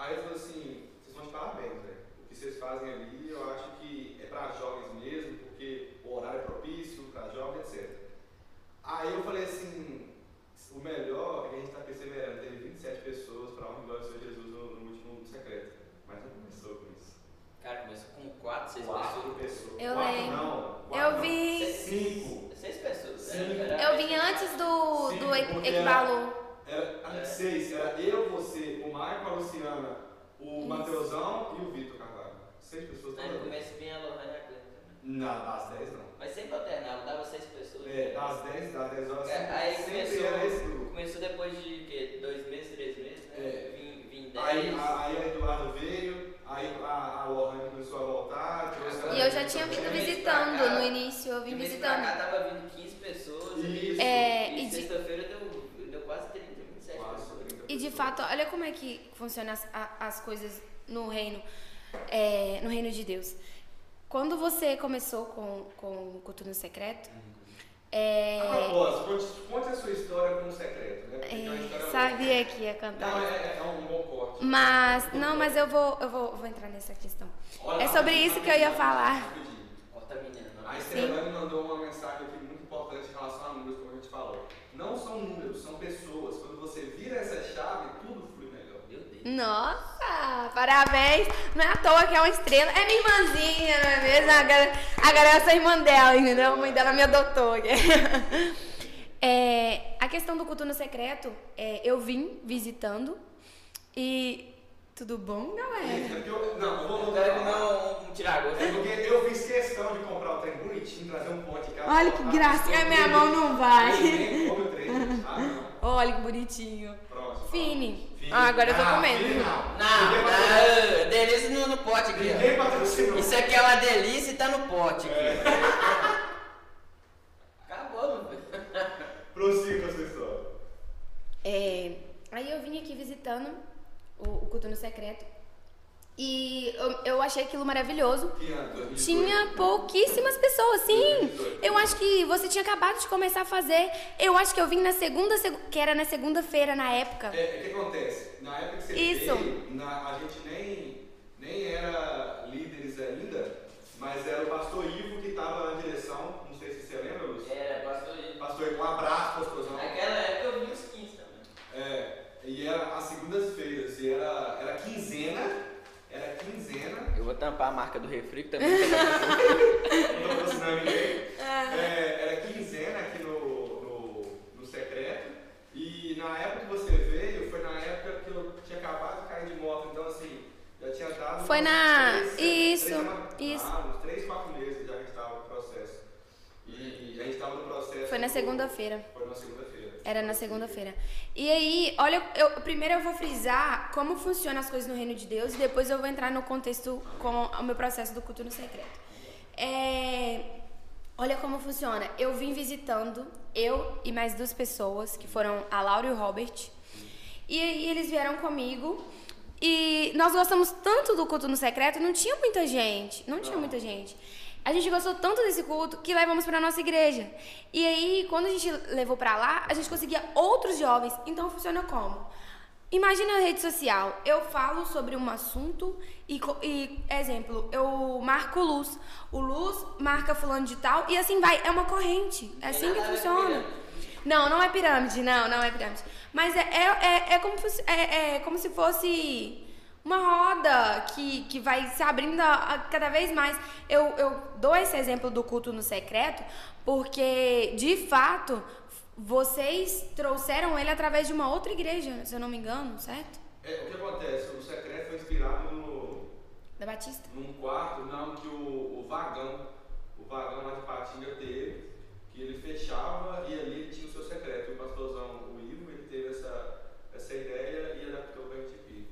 Aí ele falou assim: Vocês estão de parabéns, velho. O que vocês fazem ali, eu acho que é para jovens mesmo, porque o horário é propício para jovens, etc. Aí eu falei assim: O melhor é que a gente está perseverando. Teve 27 pessoas para honra e glória ao Senhor Jesus no, no último secreto. Mas não começou com isso. Cara, começou com quatro, seis Quatro pessoas. pessoas. Eu Quatro lembro. Não, quatro Eu não. vi. Cinco. Seis pessoas. Sim. Era- Eu vim antes do, Sim, do e- Era É. seis, era eu, você, o Marco, a Luciana, o Isso. Mateusão e o Vitor Carvalho. Seis pessoas Aí no todas. começo vinha a Lohane e a Cleta. né? Não, das dez não. Mas sempre alternava, dava seis pessoas. É, das dez, das dez horas É, sempre, aí sempre começou, era esse grupo. começou depois de quê? dois meses, três meses, né? É. Vim, vim dez. Aí, a- aí a Eduardo veio, aí a, a Lohane começou a voltar. trouxe a- E eu já tinha vindo visitando cá, no início, eu vim De mês visitando. Pra cá tava vindo 15 pessoas. Isso. É, e e de- sexta-feira deu, deu quase 30, 27 Quase pessoas. 30 E de fato, olha como é que funcionam as, as coisas no reino, é, no reino de Deus. Quando você começou com, com o Cultura no Secreto, é, A propósito, conte, a sua história com o secreto, né? É uma é, sabia que ia Não, cantar. é, é um bom corte. Mas, não, mas eu vou, eu vou, vou entrar nessa questão. Olha, É sobre isso que eu ia falar. Corta a menina, não. A Estrela me mandou uma mensagem aqui muito importante em relação a números, como a gente falou. Não são números, são pessoas. Quando você vira essa chave, tudo flui melhor. Meu Deus. Nossa, parabéns. Não é à toa que é uma estrela. É minha irmãzinha, não é mesmo? Agora, agora eu sou irmã dela, entendeu? A mãe dela me adotou. É, a questão do culto no secreto, é, eu vim visitando e. Tudo bom, galera? É porque eu- Não, eu vou Eu quero comer um, um tiragosto. É porque eu fiz questão de comprar o trem bonitinho, trazer um pote cá. Olha que no a minha trem. mão não vai. Ah. Olha que bonitinho. Próximo. Fine. Fine. Ah, agora eu tô Ah, comendo. Não. Não, delícia no, no pote aqui. Ninguém patrocinou. Isso aqui é uma delícia e tá no pote aqui. É. Acabou. Prossiga com a sua história. É, aí eu vim aqui visitando o, o culto no secreto e eu, eu achei aquilo maravilhoso. Que ano? 2018? Tinha pouquíssimas pessoas, sim. Eu acho que você tinha acabado de começar a fazer. Eu acho que eu vim na segunda, segu- que era na segunda-feira na época. É, o que acontece? Na época que você Isso. veio, na- a gente nem, nem era líderes ainda, mas era o pastor Ivo que estava na direção, não sei se você lembra, Lúcio? Era, pastor Ivo. Pastor Ivo, um abraço, pastorzão. Naquela época eu vi os 15 também. É, e era às segundas-feiras, era, era quinzena, era quinzena, Eu vou tampar a marca do refri que também. não tô patrocinando ninguém. É, era quinzena aqui no, no, no secreto, e na época que você veio, foi na época que eu tinha acabado de cair de moto, então assim, já tinha dado. Foi na- três, isso, três semanas- isso. Ah, uns três, quatro meses já que a gente estava no processo. E a gente estava no processo. Foi na segunda-feira. Foi na segunda-feira. Era na segunda-feira. E aí, olha, eu, primeiro eu vou frisar como funcionam as coisas no reino de Deus e depois eu vou entrar no contexto com o meu processo do culto no secreto. É, olha como funciona. Eu vim visitando, eu e mais duas pessoas, que foram a Laura e o Robert. E aí eles vieram comigo. E nós gostamos tanto do culto no secreto, não tinha muita gente. Não tinha muita gente. A gente gostou tanto desse culto que levamos para nossa igreja. E aí, quando a gente levou para lá, a gente conseguia outros jovens. Então funciona como? Imagina a rede social. Eu falo sobre um assunto e, e, exemplo, eu marco Luz. O Luz marca fulano de tal e assim vai. É uma corrente. É assim que com funciona. Não, não é pirâmide, não, não é pirâmide. Mas é, é, é, é como, é, é como se fosse uma roda que, que vai se abrindo a- a cada vez mais. Eu, eu dou esse exemplo do culto no secreto porque, de fato, vocês trouxeram ele através de uma outra igreja, se eu não me engano, certo? É, o que acontece? O secreto foi inspirado no, Da Batista. num quarto, não, que o, o vagão, o vagão lá de Patinga teve, que ele fechava e ali ele tinha o seu secreto. O pastorzão, o Ivo, ele teve essa, essa ideia e adaptou para a gente aqui.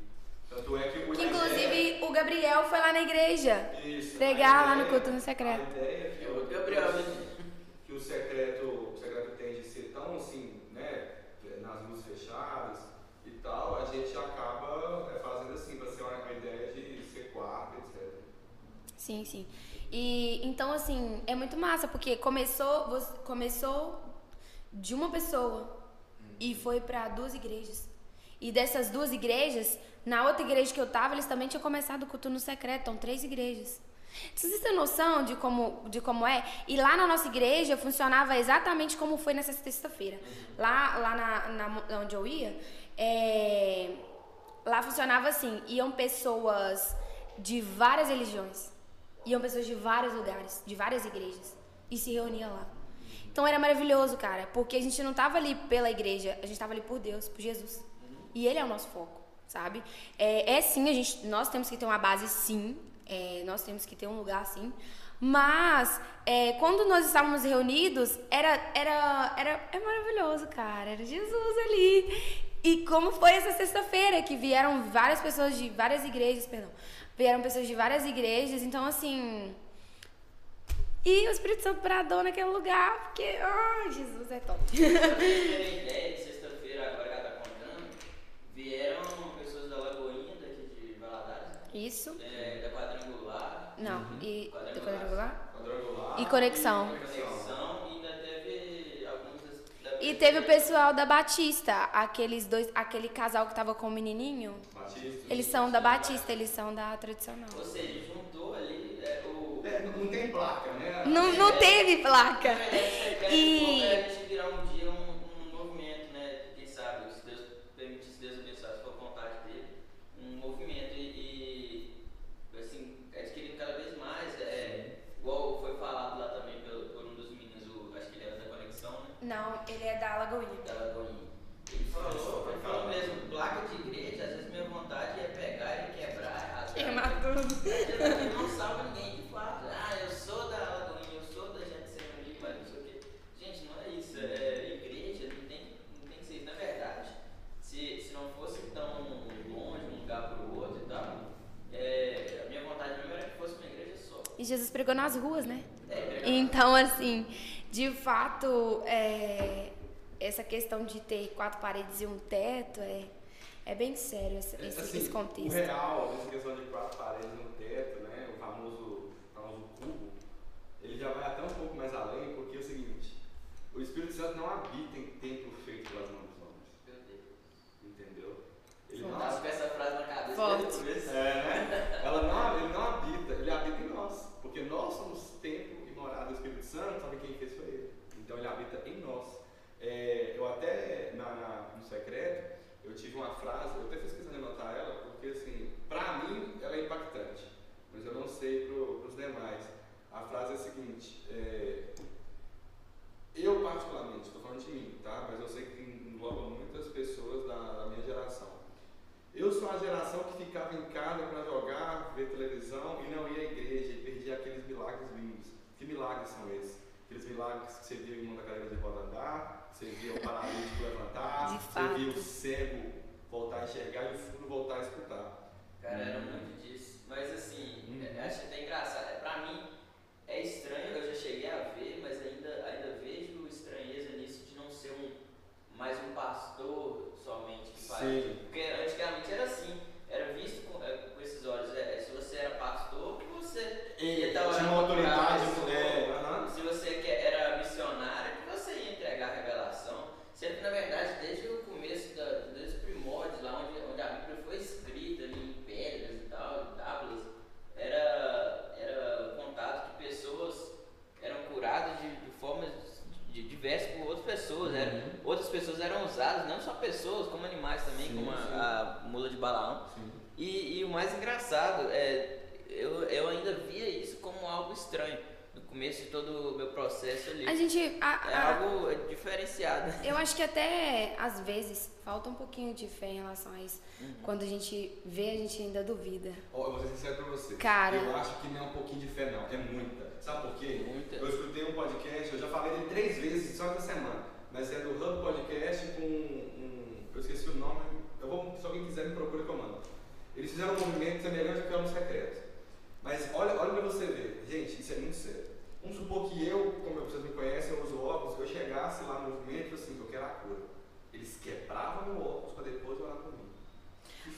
Tanto é que Que inclusive o Gabriel foi lá na igreja. Isso, pregar a lá no culto no secreto. A ideia que, É o Gabriel, né? que o secreto, o secreto tem de ser tão assim, né, nas luzes fechadas e tal, a gente acaba é, fazendo assim, para ser uma, uma ideia de ser quarto, etc. Sim, sim. E então assim, é muito massa, porque começou, você- começou de uma pessoa e foi para duas igrejas. E dessas duas igrejas, na outra igreja que eu tava, eles também tinham começado o culto no secreto, então três igrejas. Vocês têm noção de como, de como é? E lá na nossa igreja funcionava exatamente como foi nessa sexta-feira. Lá, lá na, na- onde eu ia, é, lá funcionava assim: iam pessoas de várias religiões, iam pessoas de vários lugares, de várias igrejas, e se reuniam lá. Então era maravilhoso, cara, porque a gente não tava ali pela igreja, a gente tava ali por Deus, por Jesus. E Ele é o nosso foco, sabe? É, é sim, a gente, nós temos que ter uma base, sim, é, nós temos que ter um lugar, sim. Mas é, quando nós estávamos reunidos, era, era, era, é maravilhoso, cara. Era Jesus ali. E como foi essa sexta-feira, que vieram várias pessoas de várias igrejas, perdão. Vieram pessoas de várias igrejas, então assim. E o Espírito Santo bradou naquele lugar, porque, ai, Jesus é top. Sexta-feira, agora ela tá contando, vieram pessoas da Lagoinha, daqui de Valadares, Isso. é, da Quadrangular, Não, e Quadrangular. quadrangular? Quadrangular. E conexão. Conexão, e ainda teve alguns da E teve o pessoal da Batista, aqueles dois, aquele casal que tava com o menininho. Batista. Eles são da Batista, eles são da tradicional. Ou seja, juntou ali é, o. É, não tem placa, né? Não, não teve placa. É, E- é, a gente virar um dia um, um movimento, né? Quem sabe, se Deus permitir, se Deus abençoar, se for a vontade dele, um movimento e, e, assim, adquirindo cada vez mais. É, igual foi falado lá também pelo, por um dos meninos, o, acho que ele era da Conexão, né? Não, ele é da Lagoinha. Da Lagoinha. Ele falou, ele falou mesmo, placa de igreja, às vezes minha vontade é pegar e quebrar, rasgar. Queimar tudo. Ele não salva ninguém de fato. Ah, eu sou da Lagoinha, eu sou da gente ali, mas não sei o quê. Gente, não é isso. É igreja, não tem, não tem que ser isso. Na verdade, se, se não fosse tão longe um lugar pro outro e tal, é, a minha vontade mesmo era que fosse uma igreja só. E Jesus pregou nas ruas, né? É, Então, assim, de fato, é, essa questão de ter quatro paredes e um teto é, é bem sério esse, esse, Assim, esse O contexto. real, essa questão de quatro paredes no teto, né? O famoso, famoso cubo, ele já vai até um pouco mais além, porque é o seguinte, o Espírito Santo não habita em templo feito pelas mãos dos homens. Meu Deus. Entendeu? Ele Eu não tava com essa frase na cabeça Forte. desde o começo. É, né? Ela não, ele não habita, ele habita em nós. Porque nós somos templo e morada do Espírito Santo, sabe quem fez foi ele. Então ele habita em nós. É, eu até, na, na- no secreto, eu tive uma frase, eu até fiz questão de anotar ela, porque assim, pra mim ela é impactante, mas eu não sei pro, pros demais. A frase é a seguinte, é, eu particularmente, estou falando de mim, tá? Mas eu sei que engloba muitas pessoas da, da minha geração. Eu sou a geração que ficava em casa para jogar, ver televisão e não ia à igreja e perdia aqueles milagres lindos. Que milagres são esses? Aqueles milagres que você via o irmão da cadeira de roda andar, você via o paralítico levantar, você via o cego voltar a enxergar e o surdo voltar a escutar. Cara, era muito disso. Mas assim, Hum. eu acho até engraçado. É, Pra mim, é estranho, eu já cheguei a ver, mas ainda, ainda vejo estranheza nisso de não ser um mais um pastor somente que faz. Sim. Porque antigamente era assim, era visto com, é, com esses olhos. É, é, se você era pastor, que você ia estar tinha orando uma por cada autoridade, pessoa. é, aham. Se você que era missionário, que você ia entregar a revelação. Sendo que, na verdade, desde o começo, da, desde os primórdios, lá onde, onde a Bíblia foi escrita ali em pedras e tal, em tábuas, era, era contado que pessoas eram curadas de, de formas de, diversas por outras pessoas. Era, Uhum. outras pessoas eram usadas, não só pessoas, como animais também, Sim, como a, sim. a mula de Balaão. Sim. E, e o mais engraçado é, eu, eu ainda via isso como algo estranho no começo de todo o meu processo ali. A gente. a- É a- algo diferenciado. Eu acho que até às vezes falta um pouquinho de fé em relação a isso. Uhum. Quando a gente vê, a gente ainda duvida. Ó, eu vou ser sincero pra você. Cara. Eu acho que não é um pouquinho de fé, não. É muita. Sabe por quê? Muita. Eu escutei um podcast, eu já falei dele três vezes só essa semana. Mas é do Hub Podcast com um. Eu esqueci o nome. Eu vou, se alguém quiser me procura que eu mando. Eles fizeram um movimento semelhante ao que é no secreto. Mas olha, olha pra você ver. Gente, isso é muito sério. Vamos supor que eu, como vocês me conhecem, eu uso óculos, eu chegasse lá no movimento e assim, eu quero a cura. Eles quebravam o óculos pra depois orar por mim.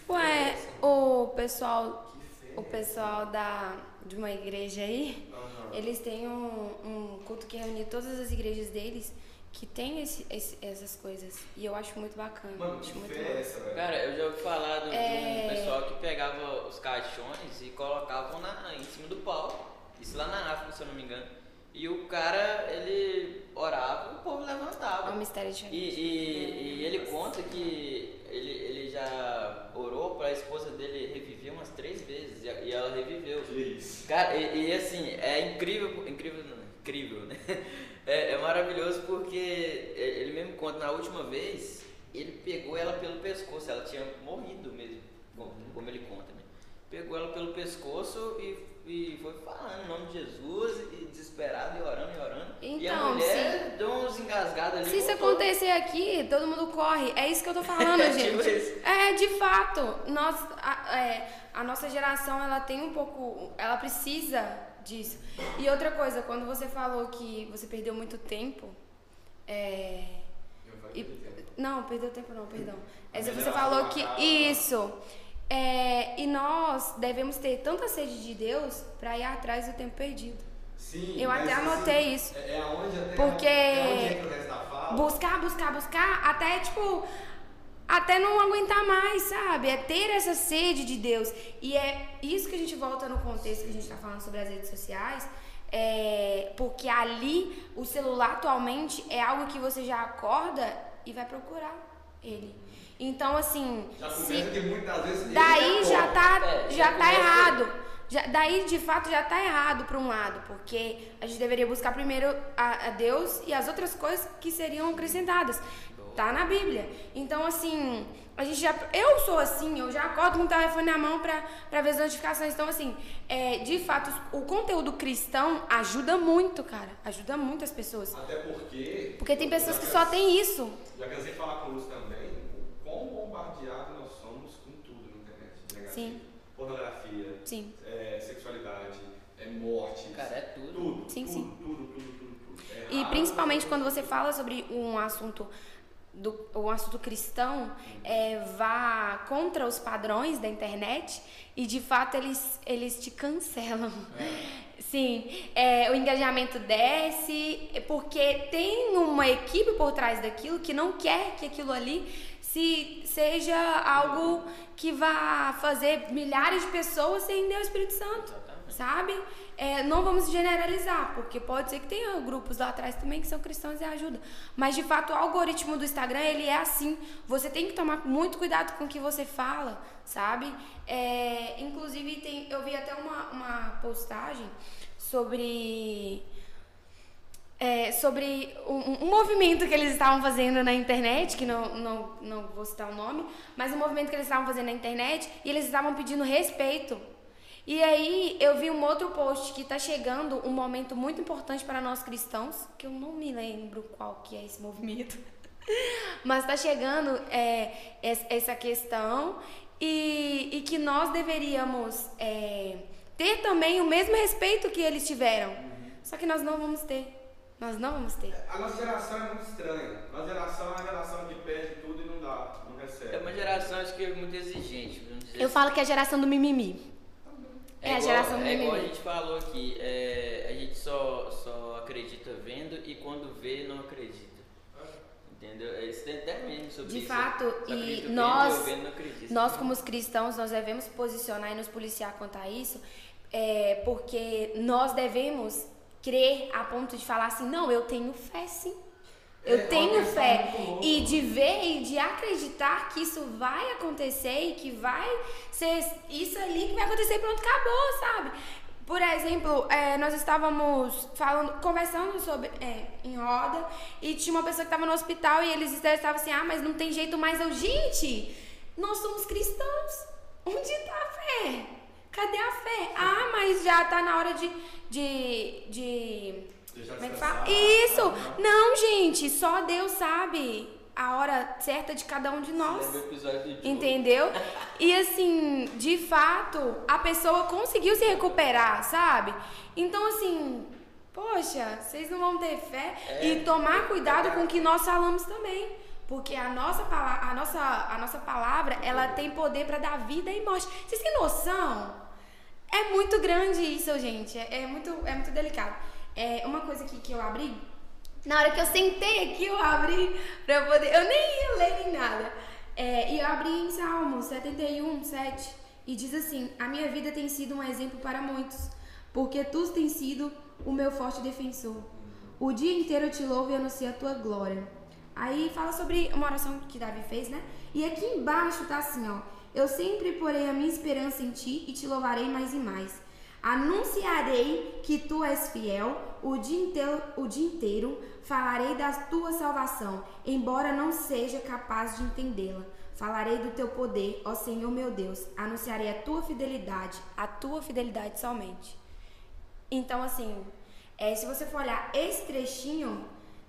É Ué, essa? o pessoal, o pessoal da, de uma igreja aí, Aham. eles têm um, um culto que reúne todas as igrejas deles que tem esse, esse- essas coisas. E eu acho muito bacana. Mano, acho que muito fé é essa, velho? Cara, eu já ouvi falar do- de É. um pessoal que pegava os caixões e colocavam na, em cima do pau. Isso lá na África, se eu não me engano. E o cara, ele orava e o povo É um levantava. mistério E, diferente. e- e ele conta que ele, ele já orou para a esposa dele reviver umas três vezes e e ela reviveu. Isso? Cara, e, e, assim, é incrível, incrível, não, incrível, né? É, é maravilhoso porque ele mesmo conta, na última vez, ele pegou ela pelo pescoço, ela tinha morrido mesmo, como, como ele conta, né? Pegou ela pelo pescoço e, e foi falando em nome de Jesus, e desesperado, e orando, e orando. e a Então, mulher deu uns engasgados ali. Se acontecer aqui, todo mundo corre. É isso que eu tô falando, É gente. tipo. É, de fato. Nós, a, é, a nossa geração, ela tem um pouco. Ela precisa disso. E outra coisa, quando você falou que você perdeu muito tempo. É, e- não, perdeu tempo não, perdão. É, você falou que. Isso. É, e nós devemos ter tanta sede de Deus para ir atrás do tempo perdido. Sim, Eu mas, até assim, anotei isso. É, é aonde até Porque- é onde entra o resto da fala. Buscar, buscar, buscar, até tipo. até não aguentar mais, sabe? É ter essa sede de Deus. E é isso que a gente volta no contexto que a gente está falando sobre as redes sociais. É, porque ali o celular atualmente é algo que você já acorda e vai procurar ele. Então, assim. Já se- que muitas vezes. daí já tá, É, já já tá errado. Já, daí, de fato, já tá errado por um lado, porque a gente deveria buscar primeiro a, a Deus e as outras coisas que seriam acrescentadas. Tá na Bíblia. Então, assim, a gente já. Eu sou assim, eu já acordo com o telefone na mão pra, pra ver as notificações. Então, assim, é, de fato, o conteúdo cristão ajuda muito, cara. Ajuda muito as pessoas. Até porque. Porque tem pessoas que só têm isso. Já cansei de falar com o Lúcio também, o quão bombardeado nós somos com tudo na internet. negativo. Sim. Pornografia, Sim. é, sexualidade, é morte. Cara, é tudo. Tudo. Sim, tudo, sim. Tudo, tudo, tudo, tudo. É E errado. principalmente quando você fala sobre um assunto do um assunto cristão, é, vá contra os padrões da internet e de fato eles, eles te cancelam. Sim, é, o engajamento desce porque tem uma equipe por trás daquilo que não quer que aquilo ali se seja algo que vá fazer milhares de pessoas sem o Espírito Santo sabe? É, não vamos generalizar, porque pode ser que tenha grupos lá atrás também que são cristãos e ajuda. Mas de fato o algoritmo do Instagram ele é assim. Você tem que tomar muito cuidado com o que você fala, sabe? É, inclusive tem, eu vi até uma, uma postagem sobre é, sobre um, um movimento que eles estavam fazendo na internet, que não, não, não vou citar o nome, mas um movimento que eles estavam fazendo na internet e eles estavam pedindo respeito. E aí eu vi um outro post que está chegando um momento muito importante para nós cristãos, que eu não me lembro qual que é esse movimento, mas está chegando é, es- essa questão e, e que nós deveríamos é, ter também o mesmo respeito que eles tiveram. Só que nós não vamos ter. Nós não vamos ter. A nossa geração é muito estranha. Nossa geração é uma geração que perde tudo e não dá, não recebe. É uma geração, acho que é muito exigente, vamos dizer Eu assim. falo que é a geração do mimimi. É a igual- geração do É igual a mimimi. gente falou aqui, é, a gente só, só acredita vendo e quando vê, não acredita. Entendeu? Eles têm até mesmo sobre De isso. fato, e nós, vendo, nós como os cristãos, nós devemos posicionar e nos policiar quanto a isso, é, porque nós devemos crer a ponto de falar assim, não, eu tenho fé sim. Eu É, é tenho questão fé. E de ver e de acreditar que isso vai acontecer e que vai ser isso ali que vai acontecer e pronto, acabou, sabe? Por exemplo, é, nós estávamos falando, conversando sobre é, em roda e tinha uma pessoa que estava no hospital e eles estavam assim, ah, mas não tem jeito mais. Eu, gente, nós somos cristãos. Onde está a fé? Cadê a fé? Ah, mas já está na hora de. de, de como é que fala? Isso! Não, gente, só Deus sabe a hora certa de cada um de nós. Diogo? Entendeu? E assim, de fato, a pessoa conseguiu se recuperar, sabe? Então, assim, poxa, vocês não vão ter fé É. e tomar cuidado com o que nós falamos também. Porque a nossa, a nossa, a nossa palavra, ela tem poder para dar vida e morte. Vocês têm noção? É muito grande isso, gente. É, é muito, é muito delicado. É uma coisa aqui que eu abri. Na hora que eu sentei aqui, eu abri pra eu poder. Eu nem ia ler nem nada. É, e eu abri em Salmo 71, 7. E diz assim: A minha vida tem sido um exemplo para muitos, porque tu tens sido o meu forte defensor. O dia inteiro eu te louvo e anuncio a tua glória. Aí fala sobre uma oração que Davi fez, né? E aqui embaixo tá assim, ó. Eu sempre porei a minha esperança em ti e te louvarei mais e mais. Anunciarei que tu és fiel, o dia inteiro, o dia inteiro falarei da tua salvação, embora não seja capaz de entendê-la. Falarei do teu poder, ó Senhor meu Deus. Anunciarei a tua fidelidade, a tua fidelidade somente. Então, assim, é, se você for olhar esse trechinho,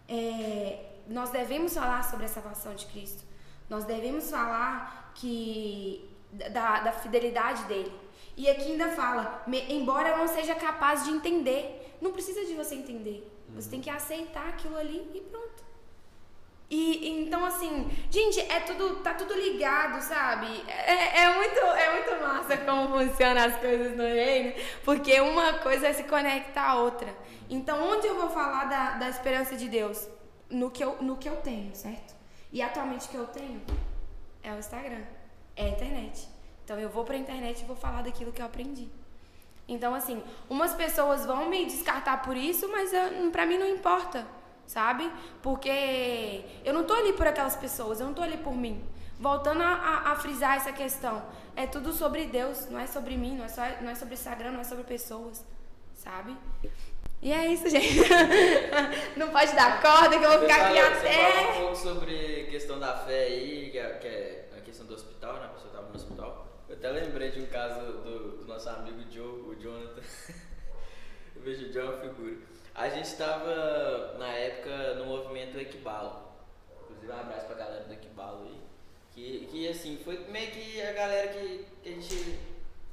é, nós devemos falar sobre a salvação de Cristo. Nós devemos falar que da, da fidelidade dele. E aqui ainda fala, embora eu não seja capaz de entender. Não precisa de você entender. Você tem que aceitar aquilo ali e pronto. E então assim, gente, é tudo, tá tudo ligado, sabe? É, é muito, é muito massa como funcionam as coisas no reino, porque uma coisa se conecta à outra. Então, onde eu vou falar da, da esperança de Deus? No que, eu, no que eu tenho, certo? E atualmente o que eu tenho? É o Instagram, é a internet. Então eu vou pra internet e vou falar daquilo que eu aprendi. Então, assim, umas pessoas vão me descartar por isso, mas pra mim não importa, sabe? Porque eu não tô ali por aquelas pessoas, eu não tô ali por mim. Voltando a, a, a frisar essa questão, é tudo sobre Deus, não é sobre mim, não é, só, não é sobre Instagram, não é sobre pessoas, sabe? E é isso, gente. não pode dar corda que eu vou Você ficar aqui falou- Você falou um até. pouco sobre questão da fé aí, que é, que é a questão do hospital, né? A pessoa estava no hospital. Eu até lembrei de um caso do, do nosso amigo Joe, o Jonathan. Eu vejo o Joe é uma figura. A gente estava, na época, no movimento Equibalo. Inclusive, um abraço pra galera do Equibalo aí. Que, que assim, foi meio que a galera que, que a gente,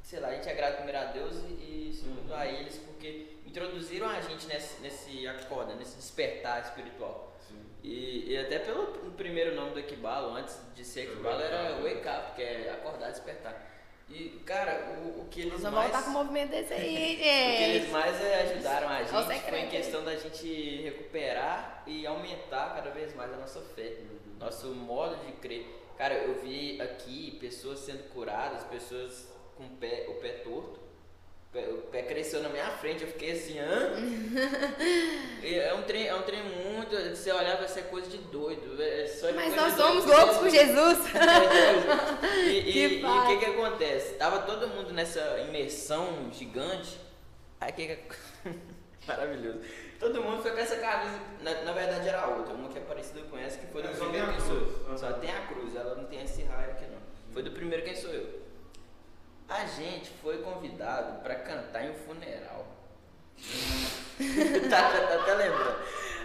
sei lá, a gente é grato primeiro a Deus e, e segundo a eles, porque introduziram a gente nesse, nesse acorda, nesse despertar espiritual. E, e até pelo primeiro nome do Equibalo, antes de ser Equibalo, era Wake Up, que é acordar, despertar. E, cara, o, o que eles Nós vamos mais... voltar com o movimento desse aí, O que eles gente. mais é, ajudaram a gente foi em questão da gente recuperar e aumentar cada vez mais a nossa fé, nosso modo de crer. Cara, eu vi aqui pessoas sendo curadas, pessoas com o pé, o pé torto. O pé- O pé cresceu na minha frente, eu fiquei assim, hã? E é um trem, é um trem muito. Você olhar, vai ser coisa de doido. É só de Mas nós somos loucos por Jesus. e e- Que e o que que acontece? Tava todo mundo nessa imersão gigante. Aí que que... Maravilhoso. Todo mundo foi com essa camisa. Na, na verdade era outra, uma que é parecida com essa, que foi do É, só primeiro quem sou eu. Só tem a cruz, ela não tem esse raio aqui não. Foi do primeiro quem sou eu. A gente foi convidado pra cantar em um funeral. tá, tá até lembrando.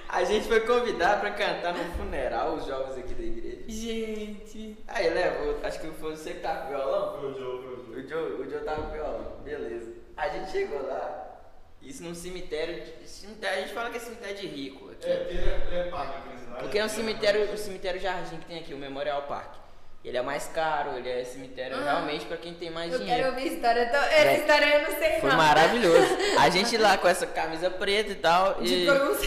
A gente foi convidado pra cantar num funeral, os jovens aqui da igreja. Gente. Aí levou, acho que foi você que tava com violão. Foi o Joe, foi o Joe. O Joe tava com violão, beleza. A gente chegou lá, isso num cemitério, de- cemitério, a gente fala que é cemitério de rico aqui. É, ele é, ele é pago aqui cidade. Porque é um Ele cemitério, o cemitério Jardim que tem aqui, o Memorial Park. Ele é mais caro, ele é cemitério Ah. realmente pra quem tem mais Eu dinheiro. quero ouvir história. eu tô- Essa É. história eu não sei Foi não. maravilhoso. A gente lá com essa camisa preta e tal. De e... cruz.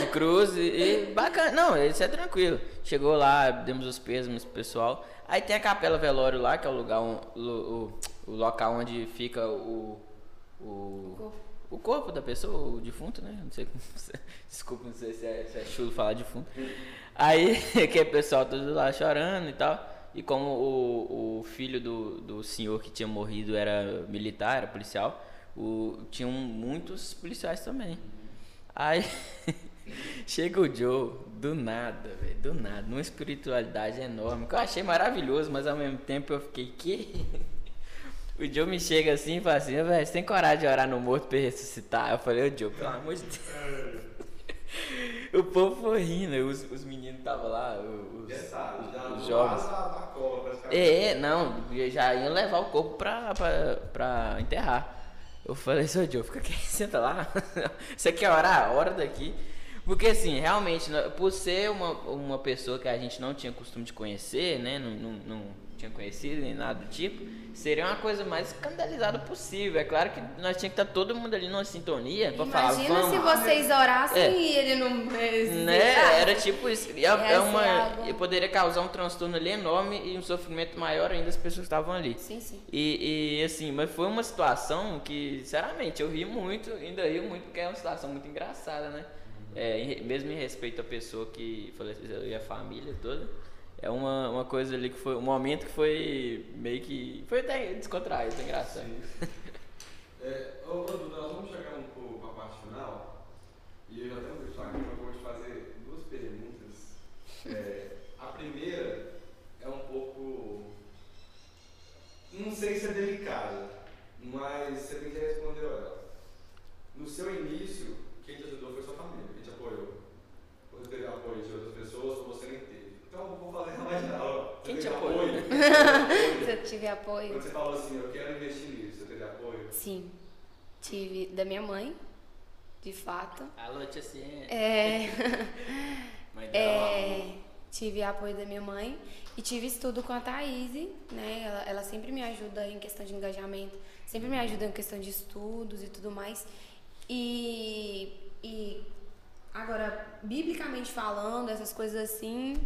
de cruz e, e bacana. Não, isso é tranquilo. Chegou lá, demos os pêsames pro pessoal. Aí tem a capela velório lá, que é o lugar, o, o, o local onde fica o, o, corpo. o corpo da pessoa, o defunto, né? Não sei como. Desculpa, não sei se é, se é chulo falar defunto. Aí, que o pessoal todo lá chorando e tal. E como o, o filho do, do senhor que tinha morrido era militar, era policial, o, tinham muitos policiais também. Aí chega o Joe, do nada, velho, do nada, numa espiritualidade enorme, que eu achei maravilhoso, mas ao mesmo tempo eu fiquei, que? O Joe me chega assim e fala assim, velho, você tem coragem de orar no morto pra ressuscitar? Eu falei, ô Joe, pelo amor de Deus. O povo foi rindo, os, os meninos estavam lá, os, os do jovens. lado da, da cola, praticamente. É, não, já iam levar o corpo pra, pra, pra enterrar. Eu falei, seu Joe, fica aqui, senta lá. Você quer orar? Ora daqui. Porque assim, realmente, né, por ser uma, uma pessoa que a gente não tinha costume de conhecer, né? Não, não, não tinha conhecido nem nada do tipo, seria uma coisa mais escandalizada possível. É claro que nós tinha que estar todo mundo ali numa sintonia pra falar, Imagina se vocês orassem É. e ele não. Né? Era tipo isso. E é, é uma, algo- poderia causar um transtorno ali enorme e um sofrimento maior ainda das pessoas que estavam ali. Sim, sim. E, e, assim, mas foi uma situação que, sinceramente, eu ri muito, ainda rio muito, porque é uma situação muito engraçada, né? É, mesmo em respeito à pessoa que faleceu e a família toda. É uma, uma coisa ali que foi. Um momento que foi meio que. Foi até descontraído, foi engraçado. É, ô, Duda, nós vamos chegar um pouco para a parte final. E eu já tenho um pessoal aqui, mas eu vou te fazer duas perguntas. É, a primeira é um pouco. Não sei se é delicada, mas você tem que responder ela. No seu início, quem te ajudou foi sua família, quem te apoiou. Você teve apoio de outras pessoas ou você nem. Então, eu vou fazer mais geral. Você Quem te apoiou? apoio? Se eu tive apoio. Quando você falou assim, eu quero investir nisso, você teve apoio? Sim. Tive da minha mãe, de fato. Alô, tia Ciência. É. Mãe dela, É, tive apoio da minha mãe e tive estudo com a Thaís, né? Ela, ela sempre me ajuda em questão de engajamento, sempre me ajuda em questão de estudos e tudo mais. E, e agora, biblicamente falando, essas coisas assim,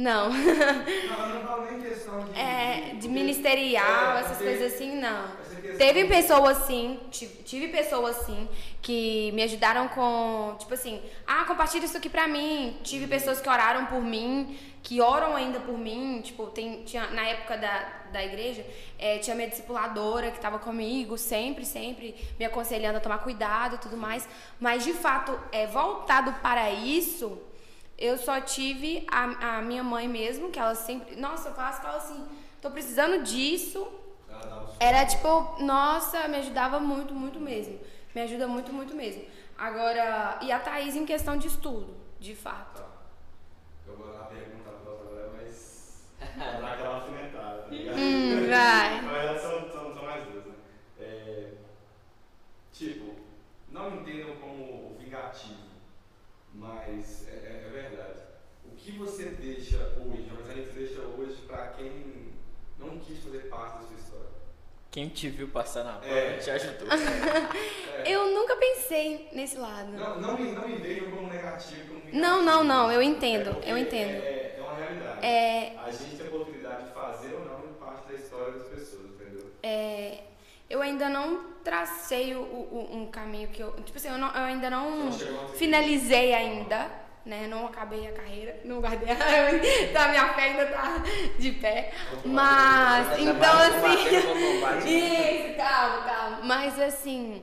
Não. Não, não falo nem questão de. É, de ministerial, é, essas coisas assim, não. Teve pessoas assim, tive, tive pessoas assim, que me ajudaram com, tipo assim, ah, compartilha isso aqui pra mim. Tive pessoas que oraram por mim, que oram ainda por mim. Tipo, tem, tinha, na época da, da igreja, eh, tinha minha discipuladora que tava comigo, sempre, sempre me aconselhando a tomar cuidado e tudo mais. Mas, de fato, é, voltado para isso, eu só tive a, a minha mãe mesmo, que ela sempre. Nossa, eu faço falo assim, tô precisando disso. Era tipo, nossa, me ajudava muito, muito mesmo. Me ajuda muito, muito mesmo. Agora, e a Thaís em questão de estudo, de fato. Tá. Eu vou lá perguntar pra outra galera, mas. Vou dar aquela alfinetada, tá ligado? Hum, vai. Na verdade, são, são, são mais duas, né? É, tipo, não entendam como vingativo, mas é, é- é verdade. O que você deixa hoje, na verdade, você deixa hoje pra quem não quis fazer parte da sua história? Quem te viu passar na prova É. te ajudou. É, Eu nunca pensei nesse lado. Não, não, me, não me vejam como negativo, como. Não, não, não, eu entendo, É eu entendo. É, é, é uma realidade. É, A gente tem a oportunidade de fazer ou não parte da história das pessoas, entendeu? é, eu ainda não tracei o, o- um caminho que eu. Tipo assim, eu, não- eu ainda não finalizei ainda, né? Não acabei a carreira, não guardei a. Então a minha fé ainda tá de pé. Mas, Tá então assim. com combate. Isso, calma, calma. Mas assim,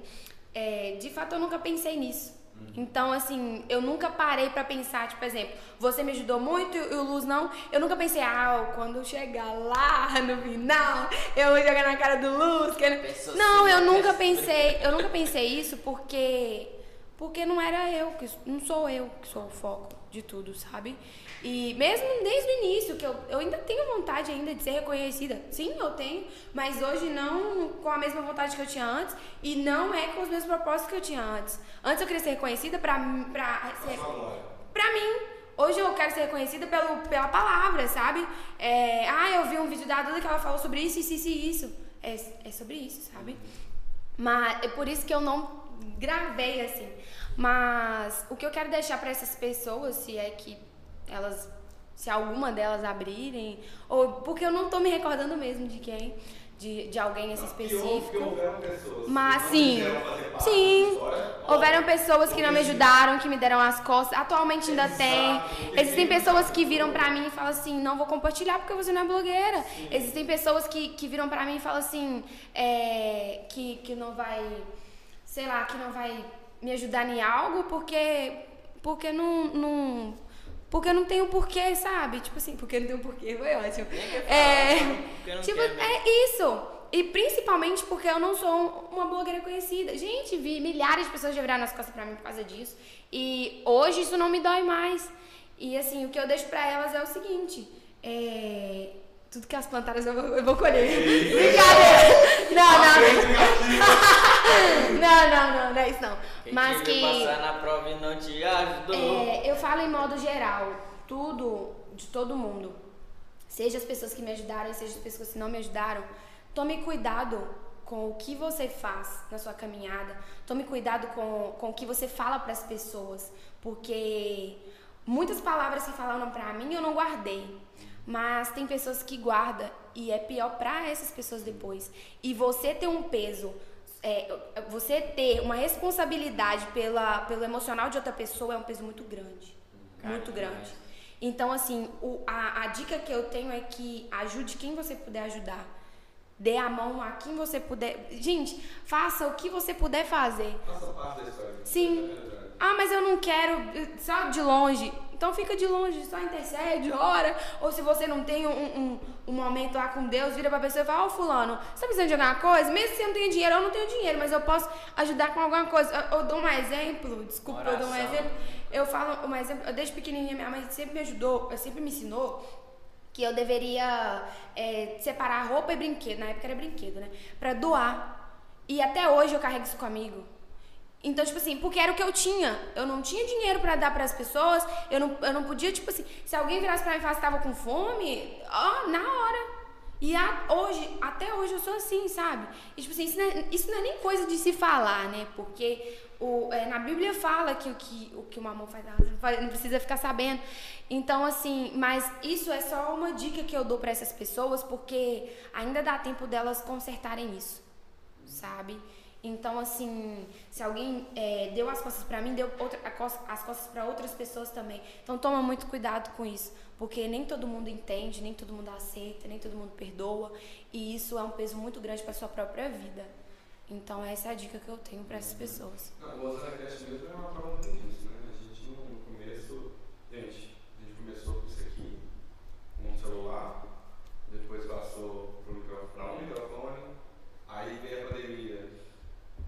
é, de fato eu nunca pensei nisso. Então, assim, eu nunca parei pra pensar, tipo, por exemplo, você me ajudou muito e o Luz não. Eu nunca pensei, ah, quando chegar lá no final, eu vou jogar na cara do Luz. Que... Não, assim, eu né? nunca pensei, eu nunca pensei isso porque porque não era eu, que não sou eu que sou o foco de tudo, sabe? E mesmo desde o início, que eu, eu ainda tenho vontade ainda de ser reconhecida. Sim, eu tenho, mas hoje não com a mesma vontade que eu tinha antes e não é com os mesmos propósitos que eu tinha antes. Antes eu queria ser reconhecida pra, pra ser pra mim. Hoje eu quero ser reconhecida pelo, pela palavra, sabe? É, ah, eu vi um vídeo da Duda que ela falou sobre isso, isso, isso e isso. É, é sobre isso, sabe? Mas é por isso que eu não gravei assim. Mas o que eu quero deixar pra essas pessoas, se é que elas, se alguma delas abrirem, ou porque eu não tô me recordando mesmo de quem, de, de alguém Que houve- que específico. houveram pessoas Mas sim, sim. história. Houveram pessoas que não me ajudaram, que me deram as costas. Atualmente ainda Exato, tem. Existem tem pessoas que viram pra mim e falam assim, não vou compartilhar porque você não é blogueira. Existem pessoas que, que viram pra mim e falam assim, é, que, que não vai, sei lá, que não vai me ajudar em algo porque, porque não, não, porque não tem o porquê, sabe? Tipo assim, porque não tem o porquê, foi ótimo. É, não tipo, quer é isso. E principalmente porque eu não sou um- uma blogueira conhecida. Gente, vi milhares de pessoas já viraram as costas pra mim por causa disso. E hoje isso não me dói mais. E assim, o que eu deixo pra elas é o seguinte: é, tudo que elas plantaram eu vou, eu vou colher. Brincadeira! Não, não. não, não, não, não é isso não. Quem Mas que. passar na prova e não te ajudou. É, eu falo em modo geral, tudo de todo mundo. Seja as pessoas que me ajudaram, seja as pessoas que não me ajudaram. Tome cuidado com o que você faz na sua caminhada. Tome cuidado com, com o que você fala para as pessoas, porque muitas palavras que falaram para mim eu não guardei. Mas tem pessoas que guardam e é pior para essas pessoas depois. E você ter um peso é, você ter uma responsabilidade pela, pelo emocional de outra pessoa é um peso muito grande. Cara, muito grande. Então, assim, o, a, a dica que eu tenho é que ajude quem você puder ajudar. Dê a mão a quem você puder. Gente, faça o que você puder fazer. Faça parte da história. Sim. É. Ah, mas eu não quero só de longe. Então fica de longe, só intercede, ora. Ou se você não tem um, um, um momento lá com Deus, vira pra pessoa e fala, ó fulano, você tá precisando de alguma coisa? Mesmo se você não tem dinheiro, eu não tenho dinheiro, mas eu posso ajudar com alguma coisa. Eu, eu dou um exemplo, desculpa, eu dou um Oração. exemplo. Eu falo um exemplo, desde pequenininha, minha mãe sempre me ajudou, sempre me ensinou que eu deveria é, separar roupa e brinquedo, na época era brinquedo, né? Pra doar. E até hoje eu carrego isso comigo. Então, tipo assim, porque era o que eu tinha. Eu não tinha dinheiro pra dar pras pessoas. Eu não, eu não podia, tipo assim, se alguém virasse pra mim e falasse que tava com fome, ó, na hora. E a- hoje, até hoje eu sou assim, sabe? E, tipo assim, isso não, é, isso não é nem coisa de se falar, né? Porque o, é, na Bíblia fala que o que o que o mamão faz, não precisa ficar sabendo. Então, assim, mas isso é só uma dica que eu dou para essas pessoas, porque ainda dá tempo delas consertarem isso, sabe? Então, assim, se alguém é, deu as costas para mim, deu outra, as costas para outras pessoas também. Então, toma muito cuidado com isso, porque nem todo mundo entende, nem todo mundo aceita, nem todo mundo perdoa, e isso é um peso muito grande para sua própria vida. Então, essa é a dica que eu tenho para essas pessoas. Não, o Ozanacast mesmo é uma prova disso, né? A gente, no começo, gente, a gente começou com isso aqui, com um celular, depois passou para um microfone, aí veio a pandemia,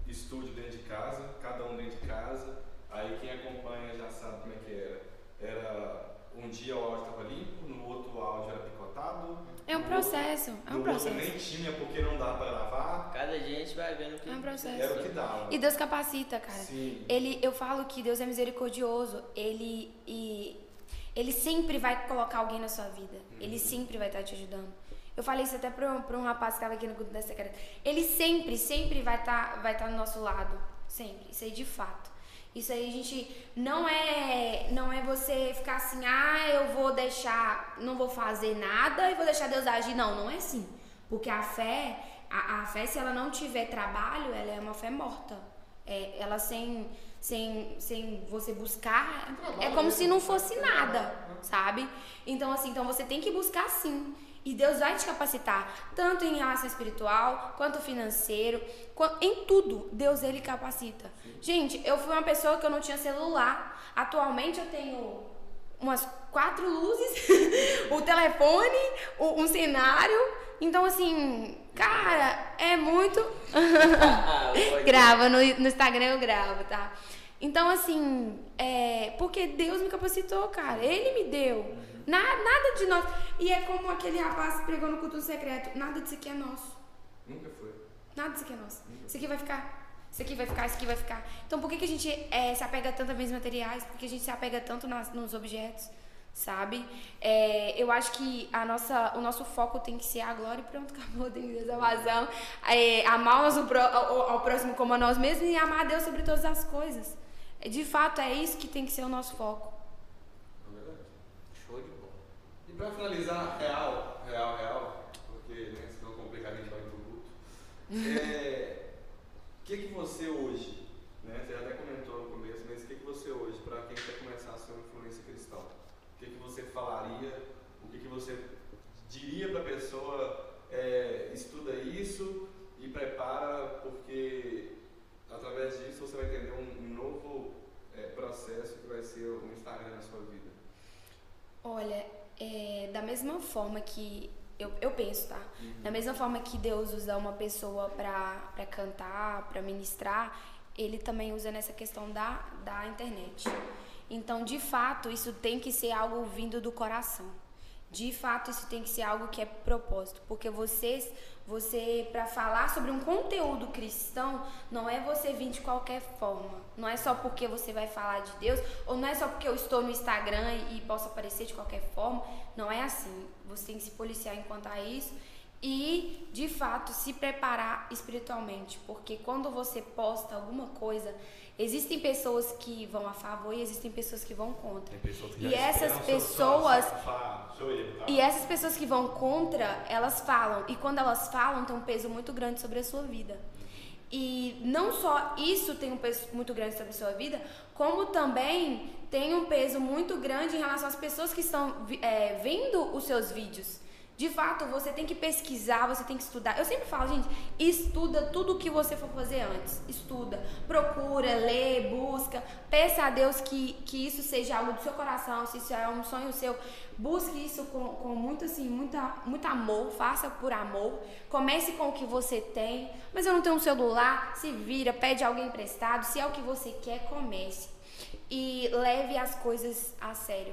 estúdio dentro de casa, cada um dentro de casa, aí quem acompanha já sabe como é que era. Era um dia o áudio estava limpo, no outro o áudio era picotado. É um processo, é um processo. nem tinha porque não dá para gravar. Cada gente vai vendo que é um processo. Era o que dava. E Deus capacita, cara. Sim. Ele, eu falo que Deus é misericordioso. Ele e ele sempre vai colocar alguém na sua vida. Uhum. Ele sempre vai estar te ajudando. Eu falei isso até para um, um rapaz que estava aqui no culto da secreta. Ele sempre, sempre vai estar tá, vai tá no nosso lado. Sempre. Isso aí de fato. Isso aí a gente não é não é você ficar assim, ah, eu vou deixar, não vou fazer nada e vou deixar Deus agir. Não, não é assim. Porque a fé, a, a fé se ela não tiver trabalho, ela é uma fé morta. É, ela sem sem, sem você buscar, é como se não fosse nada, sabe? Então assim, então você tem que buscar sim. E Deus vai te capacitar, tanto em relação espiritual, quanto financeiro, em tudo. Deus ele capacita. Gente, eu fui uma pessoa que eu não tinha celular. Atualmente eu tenho umas quatro luzes, o telefone, um cenário. Então, assim, cara, é muito. Grava, no, no Instagram eu gravo, tá? Então, assim, é, porque Deus me capacitou, cara. Ele me deu. Nada, nada de nós. E é como aquele rapaz pregou no culto secreto. Nada disso aqui é nosso. Nunca foi. Nada disso aqui é nosso. Isso aqui vai ficar. Isso aqui vai ficar, isso aqui vai ficar. Então, por que, que a gente é, se apega tanto a bens materiais? Por que a gente se apega tanto nas, nos objetos? Sabe? É, eu acho que a nossa, o nosso foco tem que ser a glória e pronto, acabou, tem que ter vazão. É, amar ao, ao, ao próximo como a nós mesmos e amar a Deus sobre todas as coisas. De fato, é isso que tem que ser o nosso foco. É verdade. Show de bola. Pra finalizar, real, real, real, porque né, senão complicar a gente vai pro culto. É, o que, que você hoje, né? Você até comentou no começo, mas o que, que você hoje, para quem quer começar a ser uma influência cristã, o que, que você falaria, o que, que você diria para a pessoa, é, estuda isso e prepara, porque através disso você vai entender um, um novo é, processo que vai ser o Instagram na sua vida? Olha, é, da mesma forma que eu, eu penso, tá? Uhum. Da mesma forma que Deus usa uma pessoa para cantar, para ministrar, ele também usa nessa questão da, da internet. Então, de fato, isso tem que ser algo vindo do coração. De fato, isso tem que ser algo que é propósito, porque vocês, você para falar sobre um conteúdo cristão, não é você vir de qualquer forma. Não é só porque você vai falar de Deus, ou não é só porque eu estou no Instagram e posso aparecer de qualquer forma. Não é assim. Você tem que se policiar enquanto a isso e, de fato, se preparar espiritualmente, porque quando você posta alguma coisa, Existem pessoas que vão a favor e existem pessoas que vão contra. Que e essas pessoas tá? e essas pessoas que vão contra, elas falam e quando elas falam tem um peso muito grande sobre a sua vida. E não só isso tem um peso muito grande sobre a sua vida, como também tem um peso muito grande em relação às pessoas que estão é, vendo os seus vídeos. De fato, você tem que pesquisar, você tem que estudar. Eu sempre falo, gente, estuda tudo o que você for fazer antes. Estuda, procura, lê, busca. Peça a Deus que, que isso seja algo do seu coração, se isso é um sonho seu. Busque isso com, com muito, assim, muita, muito amor, faça por amor. Comece com o que você tem. Mas eu não tenho um celular, se vira, pede alguém emprestado. Se é o que você quer, comece. E leve as coisas a sério.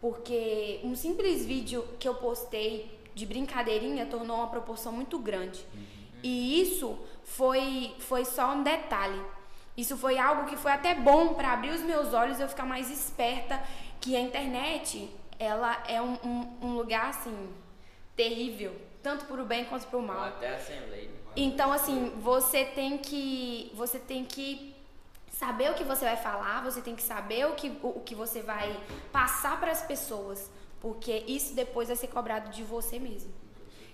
Porque um simples vídeo que eu postei de brincadeirinha tornou uma proporção muito grande. Uhum. E isso foi, foi só um detalhe. Isso foi algo que foi até bom para abrir os meus olhos e eu ficar mais esperta que a internet ela é um, um, um lugar assim terrível, tanto para o bem quanto para o mal. Até lei. Então assim você tem que você tem que saber o que você vai falar, você tem que saber o que, o, o que você vai passar para as pessoas, porque isso depois vai ser cobrado de você mesmo.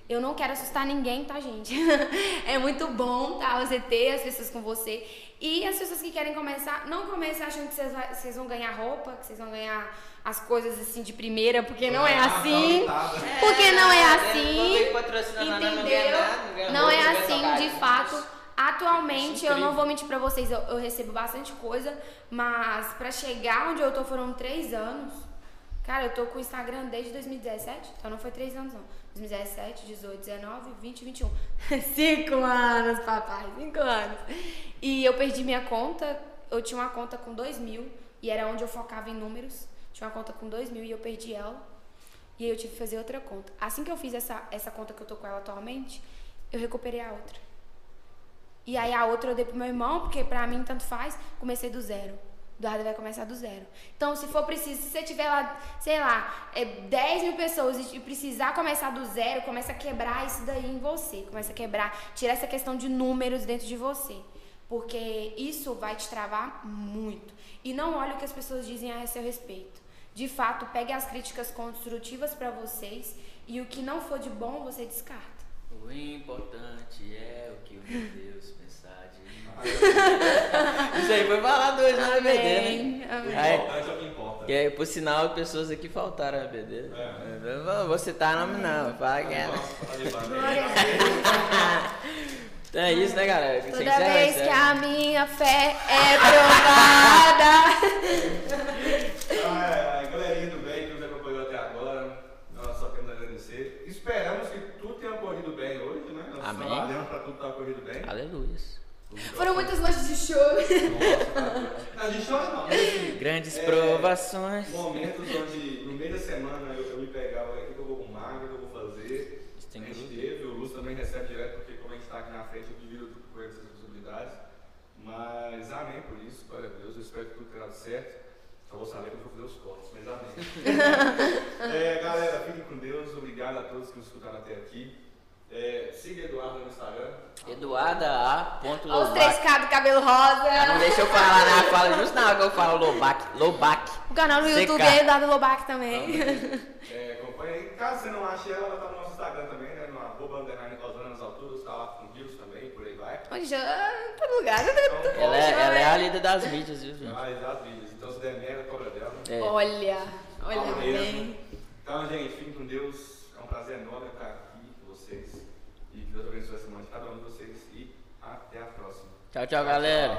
Eu não quero assustar ninguém, tá, gente? é muito bom, tá? Você ter as pessoas com você. E as pessoas que querem começar, não comecem achando que vocês, vão ganhar roupa, que vocês vão ganhar as coisas assim de primeira, porque não é assim. Porque não é assim. Entendeu? Não é assim, de fato. Atualmente, eu não vou mentir pra vocês, eu, eu recebo bastante coisa, mas pra chegar onde eu tô foram três anos. Cara, eu tô com o Instagram desde 2017, então não foi três anos não. 2017, 18, 19, 20, 21. Cinco anos, papai, cinco anos. E eu perdi minha conta, eu tinha uma conta com dois mil, e era onde eu focava em números. Tinha uma conta com dois mil e eu perdi ela. E aí eu tive que fazer outra conta. Assim que eu fiz essa, essa conta que eu tô com ela atualmente, eu recuperei a outra. E aí a outra eu dei pro meu irmão, porque pra mim tanto faz, comecei do zero. Eduardo vai começar do zero. Então, se for preciso, se você tiver lá, sei lá, é, 10 mil pessoas e precisar começar do zero, começa a quebrar isso daí em você. Começa a quebrar, tirar essa questão de números dentro de você. Porque isso vai te travar muito. E não olhe o que as pessoas dizem a seu respeito. De fato, pegue as críticas construtivas pra vocês e o que não for de bom, você descarta. O importante é o que o meu Deus mim. Isso aí foi falado hoje na BD, né? amém. Aí, importante é o que importa. que aí, por sinal, pessoas aqui faltaram a BD. Eu vou- citar nome não, fala que é. Tá de parabéns. Glória a Deus. Então é isso, né, galera? Toda vez que encerra. a minha fé é provada. Ai, ai, galerinha do bem que nos acompanhou até agora, nós só queremos agradecer. Esperamos que tudo tenha corrido bem hoje, né? Nós Amém. trabalhamos para tudo estar corrido bem. Aleluia. Foram muitas noites de choro. Nossa. A gente chora não, mas assim, Grandes É, provações. momentos onde no meio da semana eu, eu me pegava, o que eu vou arrumar, o que eu vou fazer. A gente teve, o Lúcio também recebe direto, porque como a gente está aqui na frente, eu divido tudo com essas responsabilidades. Mas amém por isso, glória a Deus, eu espero que tudo tenha dado certo. Só vou saber quando eu fazer os cortes, mas amém. é, galera, fiquem com Deus, obrigado a todos que nos escutaram até aqui. É, siga Eduardo no Instagram. Eduarda A. Ponto Olha os Lobac. 3K do cabelo Ah, Não rosa. deixa eu falar, né? Fala justo na hora que eu falo Lobac. Lobac. O canal no CK. YouTube é Eduardo Lobac também. É, acompanha aí. Caso você não ache ela, ela tá no nosso Instagram também, né? No arroba underline Rosana nas alturas, tá lá com views também, por aí vai. Onde já? Todo lugar. Ela é, ela é a líder das mídias, viu, gente? Ah, exato, vídeos. Então se der merda, cobra dela. É. Olha, olha Fala bem. Então, gente, fiquem com Deus. É um prazer enorme estar aqui com vocês. E que Deus abençoe a semana de cada um de vocês. E até a próxima. Tchau, tchau, galera.